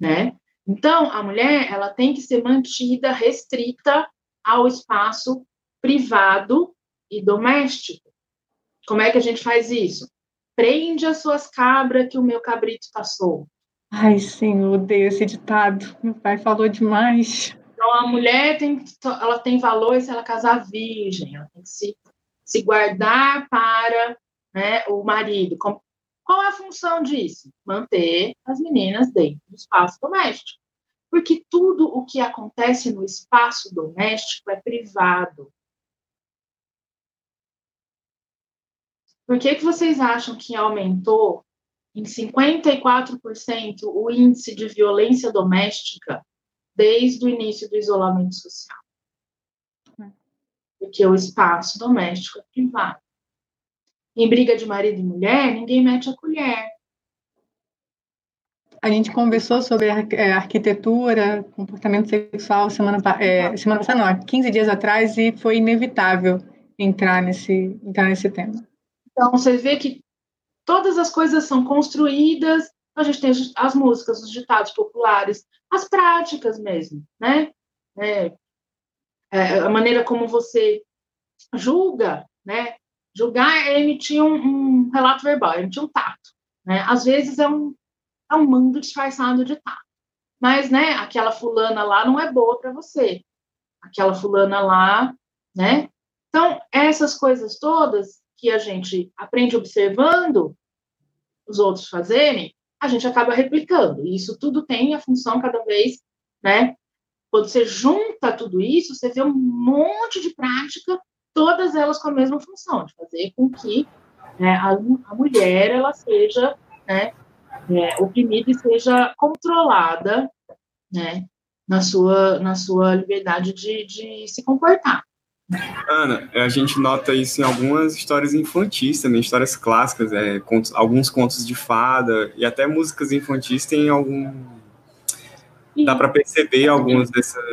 né? Então, a mulher, ela tem que ser mantida restrita ao espaço privado e doméstico. Como é que a gente faz isso? Prende as suas cabras que o meu cabrito está solto. Ai, sim, eu odeio esse ditado. Meu pai falou demais. Então, a mulher tem, ela tem valor se ela casar virgem, ela tem que se, se guardar para né, o marido. Qual é a função disso? Manter as meninas dentro do espaço doméstico. Porque tudo o que acontece no espaço doméstico é privado. Por que, que vocês acham que aumentou em 54% o índice de violência doméstica desde o início do isolamento social. Porque o espaço doméstico é privado. Em briga de marido e mulher, ninguém mete a colher. A gente conversou sobre é, arquitetura, comportamento sexual semana, é, semana passada, não, 15 dias atrás, e foi inevitável entrar nesse, entrar nesse tema. Então, você vê que todas as coisas são construídas a gente tem as músicas, os ditados populares, as práticas mesmo, né? É, é, a maneira como você julga, né? Julgar é emitir um, um relato verbal, é emitir um tato, né? Às vezes é um, é um mando disfarçado de tato, mas, né, aquela fulana lá não é boa para você. Aquela fulana lá, né? Então, essas coisas todas que a gente aprende observando os outros fazerem, a gente acaba replicando. E isso tudo tem a função cada vez, né? Quando você junta tudo isso, você vê um monte de prática, todas elas com a mesma função, de fazer com que né, a, a, mulher ela seja né, é, oprimida e seja controlada né, na, sua, na sua liberdade de, de se comportar. Ana, a gente nota isso em algumas histórias infantis também, histórias clássicas, é, contos, alguns contos de fada e até músicas infantis têm algum. Dá para perceber algumas dessas,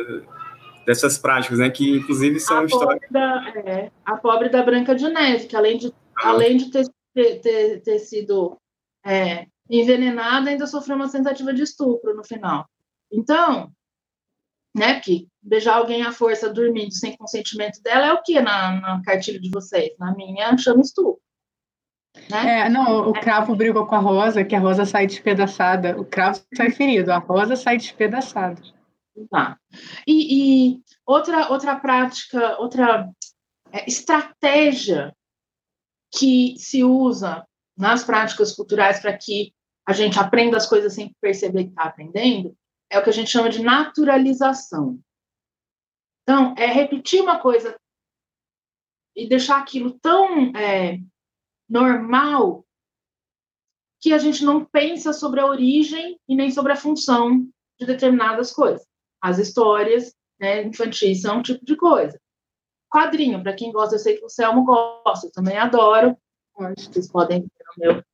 dessas práticas, né? Que inclusive são a histórias. Da, é, a pobre da Branca de Neve, que além de, ah. além de ter, ter, ter sido é, envenenada, ainda sofreu uma tentativa de estupro no final. Então, né? Porque beijar alguém à força dormindo sem consentimento dela é o que na, na cartilha de vocês? Na minha, chama estupro. Né? É, não, o cravo brigou com a rosa, que a rosa sai despedaçada. O cravo sai ferido, a rosa sai despedaçada. Tá. E, e outra, outra prática, outra é, estratégia que se usa nas práticas culturais para que a gente aprenda as coisas sem perceber que está aprendendo é o que a gente chama de naturalização. Então, é repetir uma coisa e deixar aquilo tão é, normal que a gente não pensa sobre a origem e nem sobre a função de determinadas coisas. As histórias né, infantis são um tipo de coisa. Quadrinho, para quem gosta, eu sei que o Selmo gosta, eu também adoro. Vocês podem ver no meu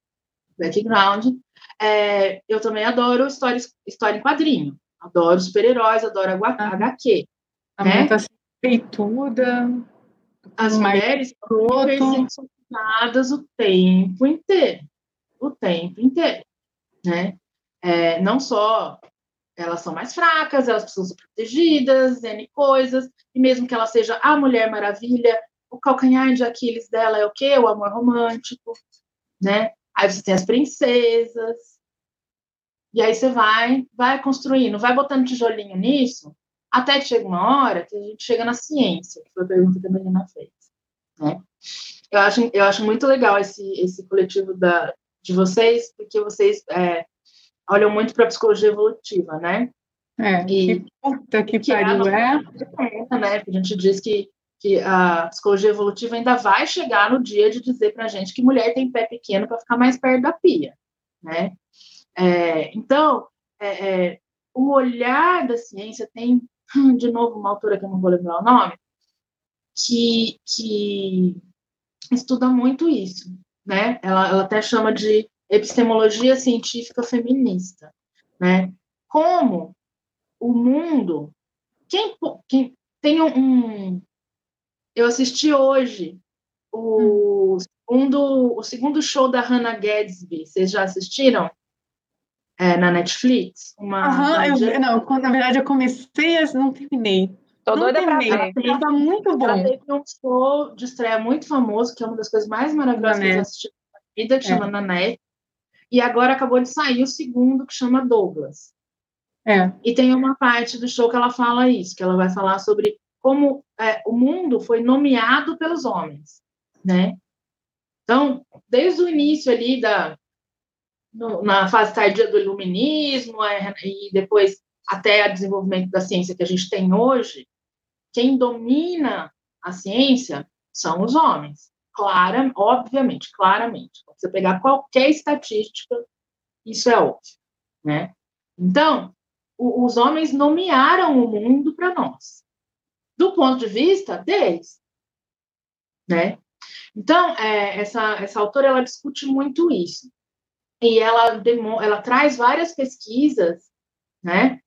background. É, eu também adoro história, história em quadrinho. Adoro super-heróis, adoro HQ. A né? tá peituda. As mulheres são usadas o tempo inteiro. O tempo inteiro. Né? É, não só elas são mais fracas, elas precisam ser protegidas, N coisas, e mesmo que ela seja a Mulher Maravilha, o calcanhar de Aquiles dela é o quê? O amor romântico, né? Aí você tem as princesas. E aí você vai, vai construindo, vai botando tijolinho nisso, até que chega uma hora que a gente chega na ciência, que foi a pergunta que a Menina fez. Né? Eu, acho, eu acho muito legal esse, esse coletivo da, de vocês, porque vocês é, olham muito para a psicologia evolutiva, né? É, e, que puta que, que pariu, é? é? Né? A gente diz que que a psicologia evolutiva ainda vai chegar no dia de dizer para a gente que mulher tem pé pequeno para ficar mais perto da pia, né? É, então, é, é, o olhar da ciência tem, de novo, uma autora que eu não vou lembrar o nome, que, que estuda muito isso, né? Ela, ela até chama de epistemologia científica feminista, né? Como o mundo, quem, quem tem um, eu assisti hoje o, hum. segundo, o segundo show da Hannah Gadsby. Vocês já assistiram? É, na Netflix? Uma, Aham, eu, não, na verdade eu comecei, mas não terminei. Tô não doida terminei. pra ver. Tava muito bom. Ela teve um show de estreia muito famoso, que é uma das coisas mais maravilhosas que eu assisti na vida, que é. chama Nanette. E agora acabou de sair o segundo, que chama Douglas. É. E tem uma parte do show que ela fala isso, que ela vai falar sobre como é, o mundo foi nomeado pelos homens, né? Então, desde o início ali da no, na fase tardia do iluminismo é, e depois até o desenvolvimento da ciência que a gente tem hoje, quem domina a ciência são os homens. Clara, obviamente, claramente. Se você pegar qualquer estatística, isso é óbvio, né? Então, o, os homens nomearam o mundo para nós do ponto de vista deles, né? Então, é, essa, essa autora, ela discute muito isso. E ela, ela traz várias pesquisas, né?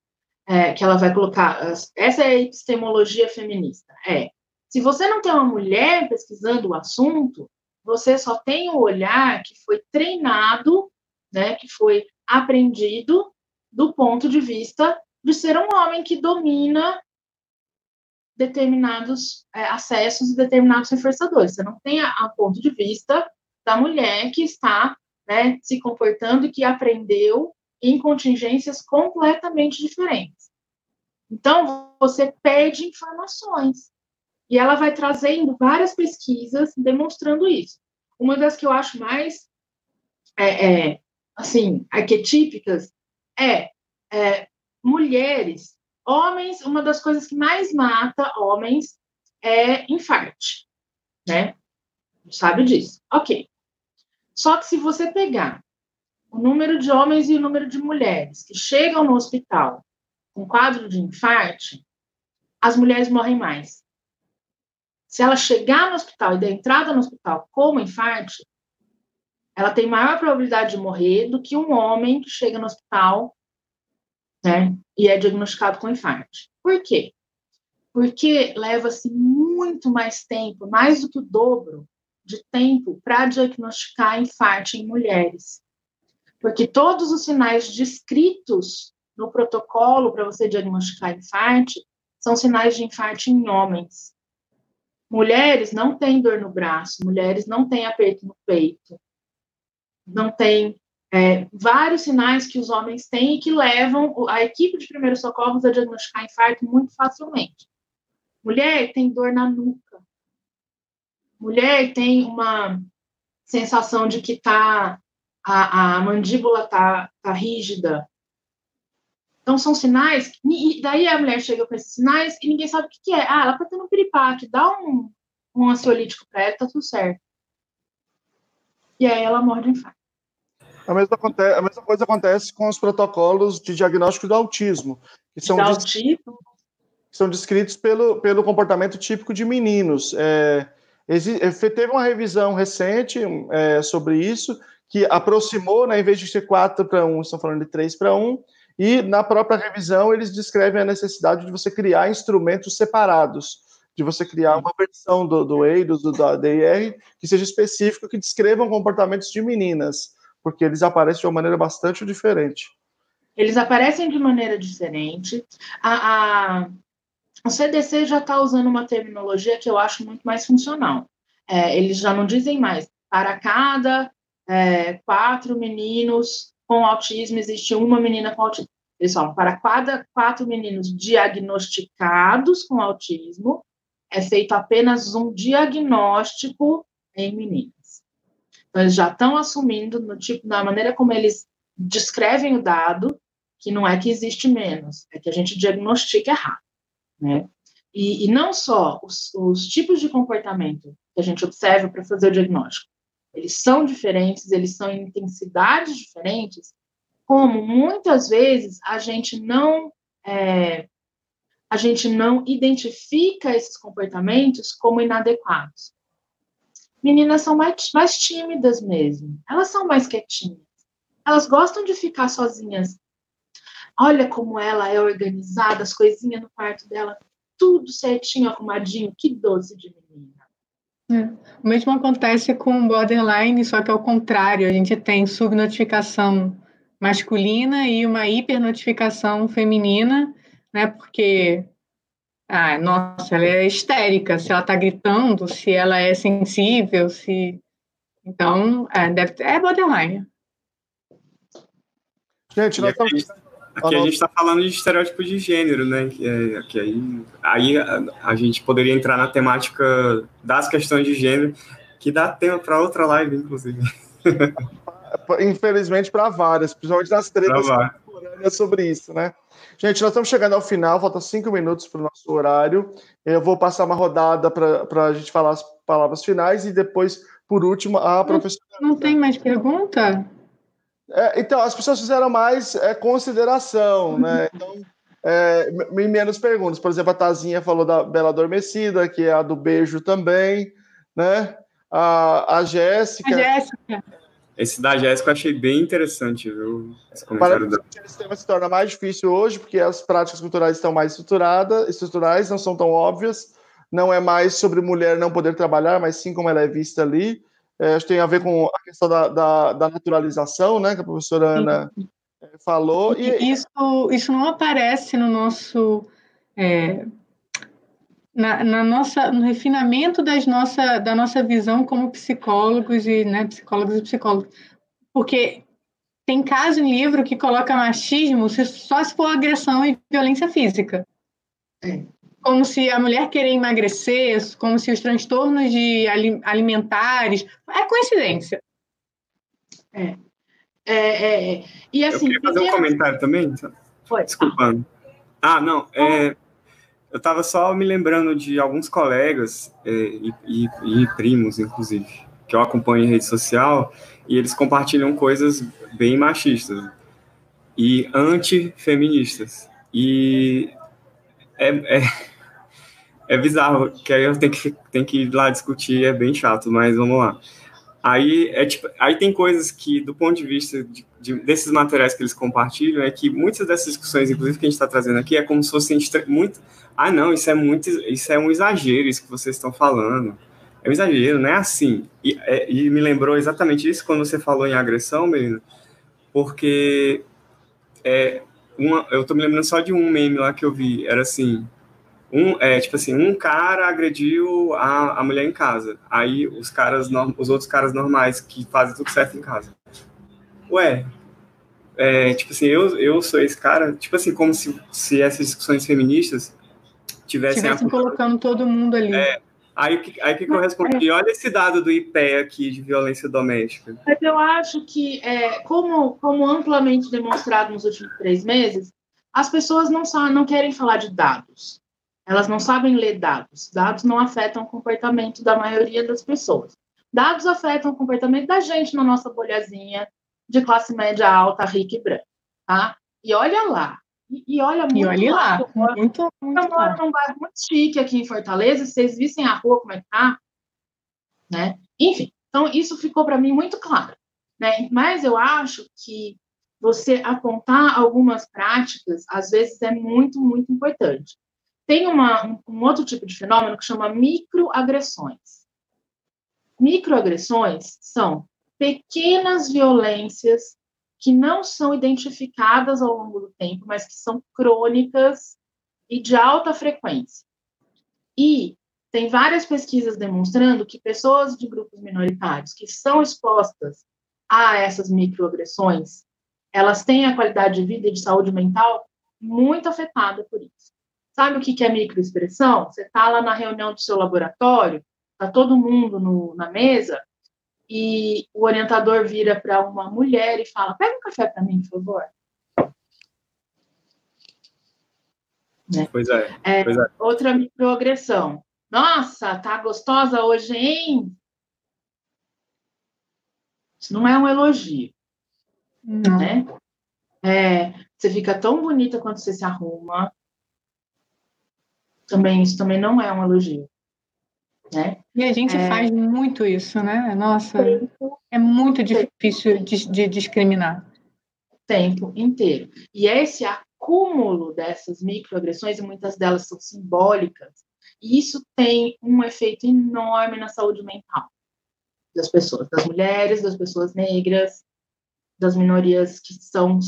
É, que ela vai colocar. Essa é a epistemologia feminista. É, se você não tem uma mulher pesquisando o assunto, você só tem o olhar que foi treinado, né? Que foi aprendido do ponto de vista de ser um homem que domina determinados é, acessos e determinados reforçadores. Você não tem a, a, ponto de vista da mulher que está né, se comportando e que aprendeu em contingências completamente diferentes. Então, você perde informações. E ela vai trazendo várias pesquisas demonstrando isso. Uma das que eu acho mais, é, é, assim, arquetípicas é, é mulheres, homens, uma das coisas que mais mata homens é infarte, né? Sabe disso. Ok. Só que se você pegar o número de homens e o número de mulheres que chegam no hospital com quadro de infarte, as mulheres morrem mais. Se ela chegar no hospital e der entrada no hospital como infarte, ela tem maior probabilidade de morrer do que um homem que chega no hospital né, e é diagnosticado com infarte. Por quê? Porque leva-se muito mais tempo, mais do que o dobro de tempo, para diagnosticar infarte em mulheres. Porque todos os sinais descritos no protocolo para você diagnosticar infarte são sinais de infarte em homens. Mulheres não têm dor no braço, mulheres não têm aperto no peito, não têm é, vários sinais que os homens têm e que levam a equipe de primeiros socorros a diagnosticar infarto muito facilmente. Mulher tem dor na nuca. Mulher tem uma sensação de que tá a, a mandíbula tá, tá rígida. Então são sinais e daí a mulher chega com esses sinais e ninguém sabe o que, que é. Ah, ela tá tendo um piripaque, dá um, um ansiolítico para ela, tá tudo certo. E aí ela morre de infarto. A mesma, a mesma, coisa acontece com os protocolos de diagnóstico do autismo, que são, que são descritos pelo, pelo comportamento típico de meninos. É, teve uma revisão recente é, sobre isso, que aproximou, né, em vez de ser 4 para 1, estão falando de 3 para 1, e na própria revisão eles descrevem a necessidade de você criar instrumentos separados, de você criar uma versão do, do EIDOS, do, do ADR, que seja específico, que descrevam comportamentos de meninas porque eles aparecem de uma maneira bastante diferente. Eles aparecem de maneira diferente. A, a o CDC já está usando uma terminologia que eu acho muito mais funcional. É, eles já não dizem mais para cada é, quatro meninos com autismo existe uma menina com autismo. Falam para quatro meninos diagnosticados com autismo é feito apenas um diagnóstico em meninos. Então, eles já estão assumindo, no tipo, na maneira como eles descrevem o dado, que não é que existe menos, é que a gente diagnostica errado, né? E, e não só os, os tipos de comportamento que a gente observa para fazer o diagnóstico, eles são diferentes, eles são em intensidades diferentes, como muitas vezes a gente não é, a gente não identifica esses comportamentos como inadequados meninas são mais, mais tímidas mesmo. Elas são mais quietinhas. Elas gostam de ficar sozinhas. Olha como ela é organizada, as coisinhas no quarto dela, tudo certinho, arrumadinho. Que doce de menina. É. O mesmo acontece com borderline, só que ao contrário, a gente tem subnotificação masculina e uma hipernotificação feminina, né? Porque ah, nossa, ela é histérica, se ela está gritando, se ela é sensível, se. Então, é, deve ter... é borderline. Gente, nós estamos. Aqui a gente está falando de estereótipo de gênero, né? Que, é, que aí, aí a, a, gente poderia entrar na temática das questões de gênero, que dá tema para outra live, inclusive. Infelizmente, para várias, principalmente nas tretas sobre isso, né? Gente, nós estamos chegando ao final, faltam cinco minutos para o nosso horário. Eu vou passar uma rodada para a gente falar as palavras finais e depois, por último, a professora. Não tem mais pergunta? É, então, as pessoas fizeram mais é, consideração, né? Então, é, menos perguntas. Por exemplo, a Tazinha falou da Bela Adormecida, que é a do beijo também, né? A, a Jéssica. A Jéssica. Esse da Jéssica eu achei bem interessante, viu? Esse comentário da... Esse tema se torna mais difícil hoje, porque as práticas culturais estão mais estruturadas, estruturais, não são tão óbvias. Não é mais sobre mulher não poder trabalhar, mas sim como ela é vista ali. É, acho que tem a ver com a questão da, da, da naturalização, né? Que a professora Ana sim. É, falou. E... Isso, isso não aparece no nosso. É na, na, nossa, no refinamento das nossa, da nossa visão como psicólogos e né, psicólogos e psicólogos. Porque tem caso em livro que coloca machismo só se for agressão e violência física. É. Como se a mulher querer emagrecer, como se os transtornos de alimentares. É coincidência. É. É, é, é. E assim. Eu queria fazer um comentário também. Foi. Desculpando. Ah, não. É, eu estava só me lembrando de alguns colegas é, e, e, e, primos, inclusive, que eu acompanho em rede social, e eles compartilham coisas bem machistas e antifeministas. E é, é, é bizarro, que aí eu tenho que, tenho que ir lá discutir, é bem chato, mas vamos lá. Aí, é tipo, aí tem coisas que, do ponto de vista de, de, desses materiais que eles compartilham, é que muitas dessas discussões, inclusive que a gente está trazendo aqui, é como se fossem muito. Ah, não, isso é muito, isso é um exagero, isso que vocês estão falando. É um exagero, não é assim. E, é, e me lembrou exatamente isso quando você falou em agressão, Melina, porque é, uma, eu tô me lembrando só de um meme lá que eu vi, era assim, um, é, tipo assim, um cara agrediu a, a mulher em casa. Aí os caras, os outros caras normais que fazem tudo certo em casa. Ué, é, tipo assim, eu, eu sou esse cara, tipo assim, como se, se essas discussões feministas tivessem... Tivessem colocando todo mundo ali. É, aí o que, aí que, que eu respondi? Olha esse dado do IPE aqui de violência doméstica. Mas eu acho que, é, como, como amplamente demonstrado nos últimos três meses, as pessoas não, só, não querem falar de dados. Elas não sabem ler dados. Dados não afetam o comportamento da maioria das pessoas. Dados afetam o comportamento da gente na nossa bolhazinha de classe média alta, rica e branca, tá? E olha lá. E, e olha muito e olha lá. lá. Moro, muito, muito eu moro num bairro muito chique aqui em Fortaleza. Se vocês vissem a rua como é que tá, né? Enfim, então isso ficou para mim muito claro, né? Mas eu acho que você apontar algumas práticas, às vezes, é muito, muito importante. Tem uma, um, um outro tipo de fenômeno que chama microagressões. Microagressões são pequenas violências que não são identificadas ao longo do tempo, mas que são crônicas e de alta frequência. E tem várias pesquisas demonstrando que pessoas de grupos minoritários que são expostas a essas microagressões, elas têm a qualidade de vida e de saúde mental muito afetada por isso. Sabe o que é microexpressão? Você está lá na reunião do seu laboratório, está todo mundo no, na mesa, e o orientador vira para uma mulher e fala: Pega um café para mim, por favor. Né? Pois, é, é, pois é. Outra microagressão. Nossa, tá gostosa hoje, hein? Isso não é um elogio. Não. Né? É, você fica tão bonita quando você se arruma também isso também não é um elogio. Né? E a gente é... faz muito isso, né? Nossa, tempo, é muito difícil de, de, discriminar. Tempo inteiro. E esse acúmulo dessas microagressões, e muitas delas são simbólicas, e isso tem um efeito enorme na saúde mental das pessoas, das mulheres, das pessoas negras, das minorias que são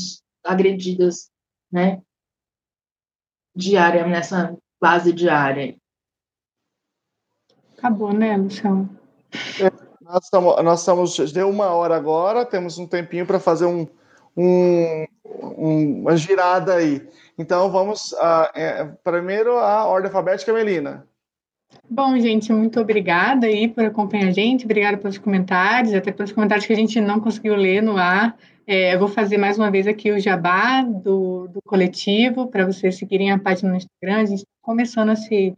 agredidas, né, diária nessa base diária. Acabou, né, Luciano? É, nós, estamos, nós estamos. Deu uma hora agora, temos um tempinho para fazer um, um, um, uma girada aí. Então vamos. A, é, primeiro a ordem alfabética, Melina. Bom, gente, muito obrigada aí por acompanhar a gente, obrigada pelos comentários, até pelos comentários que a gente não conseguiu ler no ar. É, eu vou fazer mais uma vez aqui o jabá do, do coletivo, para vocês seguirem a página no Instagram. A gente está começando a se,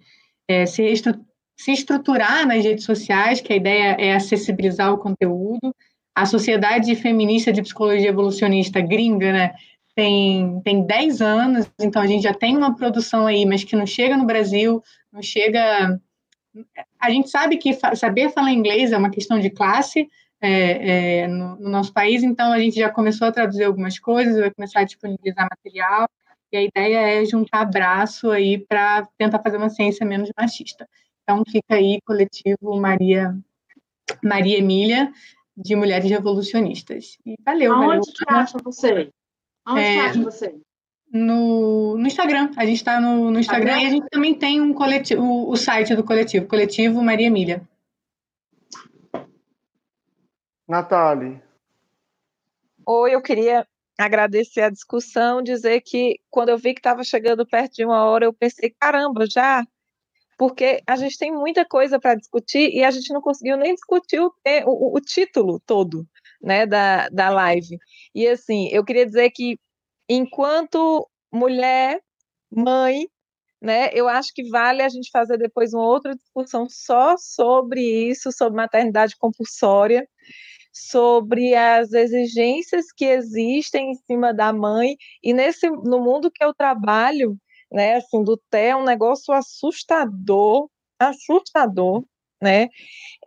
é, se, estru se estruturar nas redes sociais, que a ideia é acessibilizar o conteúdo. A Sociedade Feminista de Psicologia Evolucionista gringa, né, tem, tem 10 anos, então a gente já tem uma produção aí, mas que não chega no Brasil, não chega. A gente sabe que saber falar inglês é uma questão de classe, é, é, no, no, nosso país, então a gente já começou a traduzir algumas coisas, vai começar a disponibilizar material, e a ideia é juntar braço aí para tentar fazer uma ciência menos machista. Então fica aí coletivo Maria Maria Emília de Mulheres Revolucionistas. E valeu, Aonde valeu. que acha você? Aonde é, que acha você? No, no Instagram, a gente está no, no, Instagram ah, e a gente também tem um coletivo, o, o site do coletivo, Coletivo Maria Emília. Natália. Oi, eu queria agradecer a discussão, dizer que quando eu vi que estava chegando perto de uma hora, eu pensei, caramba, já? Porque a gente tem muita coisa para discutir e a gente não conseguiu nem discutir o, o, o título todo né, da, da live. E assim, eu queria dizer que enquanto mulher, mãe, né, eu acho que vale a gente fazer depois uma outra discussão só sobre isso, sobre maternidade compulsória, sobre as exigências que existem em cima da mãe e nesse no mundo que eu trabalho, né, assim, do TE é um negócio assustador, assustador, né?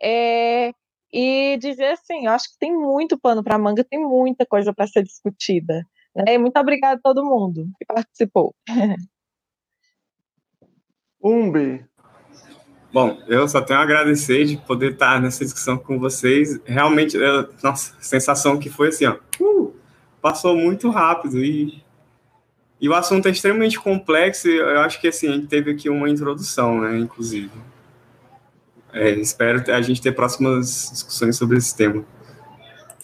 É, e dizer assim, eu acho que tem muito pano para manga, tem muita coisa para ser discutida. Né? Muito obrigada a todo mundo que participou. Umbi. Bom, eu só tenho a agradecer de poder estar nessa discussão com vocês. Realmente, eu, nossa, sensação que foi assim, ó, uh, passou muito rápido e, e o assunto é extremamente complexo. E eu acho que assim, a gente teve aqui uma introdução, né, inclusive. É, espero a gente ter próximas discussões sobre esse tema.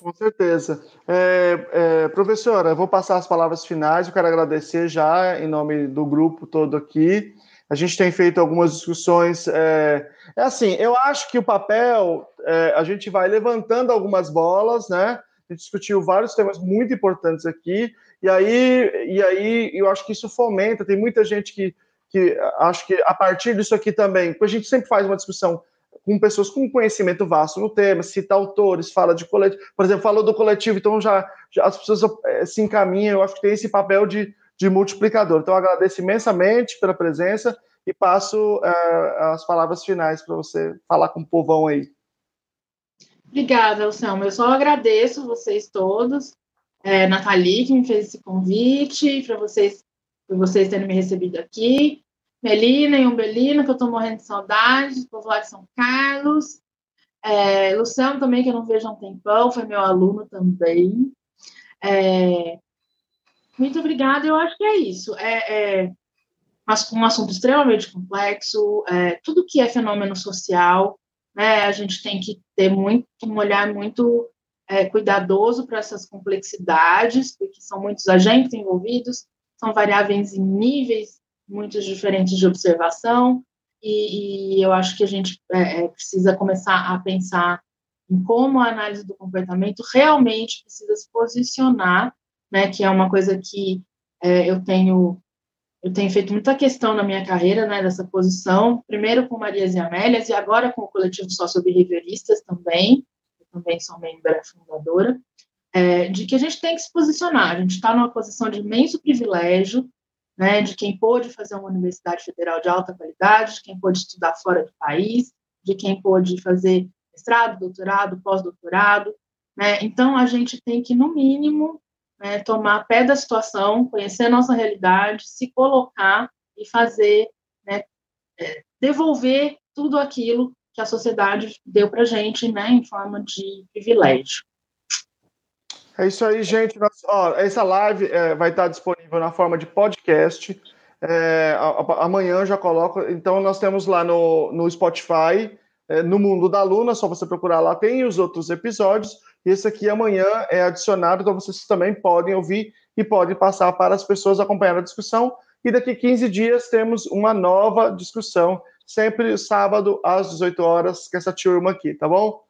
Com certeza. É, é, professora, eu vou passar as palavras finais. Eu quero agradecer já em nome do grupo todo aqui. A gente tem feito algumas discussões. É, é assim, eu acho que o papel, é, a gente vai levantando algumas bolas, né? A gente discutiu vários temas muito importantes aqui, e aí, e aí eu acho que isso fomenta. Tem muita gente que, que acho que a partir disso aqui também, a gente sempre faz uma discussão com pessoas com conhecimento vasto no tema, cita autores, fala de coletivo, por exemplo, falou do coletivo, então já, já as pessoas é, se encaminham, eu acho que tem esse papel de, de multiplicador. Então, agradeço imensamente pela presença e passo é, as palavras finais para você falar com o povão aí. Obrigada, Elcel. Eu só agradeço vocês todos, é, Nathalie, que me fez esse convite, para vocês, vocês terem me recebido aqui. Melina e Umbelina, que eu estou morrendo de saudade, do povo lá de São Carlos. É, Luciano também, que eu não vejo há um tempão, foi meu aluno também. É, muito obrigada, eu acho que é isso. É, é um assunto extremamente complexo, é, tudo que é fenômeno social, né, a gente tem que ter muito, um olhar muito é, cuidadoso para essas complexidades, porque são muitos agentes envolvidos, são variáveis em níveis muitos diferentes de observação, e, e eu acho que a gente é, é, precisa começar a pensar em como a análise do comportamento realmente precisa se posicionar, né, que é uma coisa que é, eu tenho eu tenho feito muita questão na minha carreira, né, dessa posição, primeiro com Marias e Amélias e agora com o coletivo sócio-behavioristas também, eu também sou membro fundadora, é, de que a gente tem que se posicionar, a gente está numa posição de imenso privilégio, né, de quem pôde fazer uma universidade federal de alta qualidade, de quem pôde estudar fora do país, de quem pôde fazer mestrado, doutorado, pós-doutorado. Né? Então, a gente tem que, no mínimo, né, tomar pé da situação, conhecer a nossa realidade, se colocar e fazer, né, é, devolver tudo aquilo que a sociedade deu para a gente né, em forma de privilégio. É isso aí, gente. ó, essa live é, vai estar disponível na forma de podcast. É, amanhã já coloco. Então, nós temos lá no, no Spotify, é, no Mundo da Luna, só você procurar lá, tem os outros episódios. Esse aqui amanhã é adicionado, então vocês também podem ouvir e podem passar para as pessoas acompanhar a discussão. E daqui 15 dias temos uma nova discussão, sempre sábado às 18 horas, com essa turma aqui, tá bom?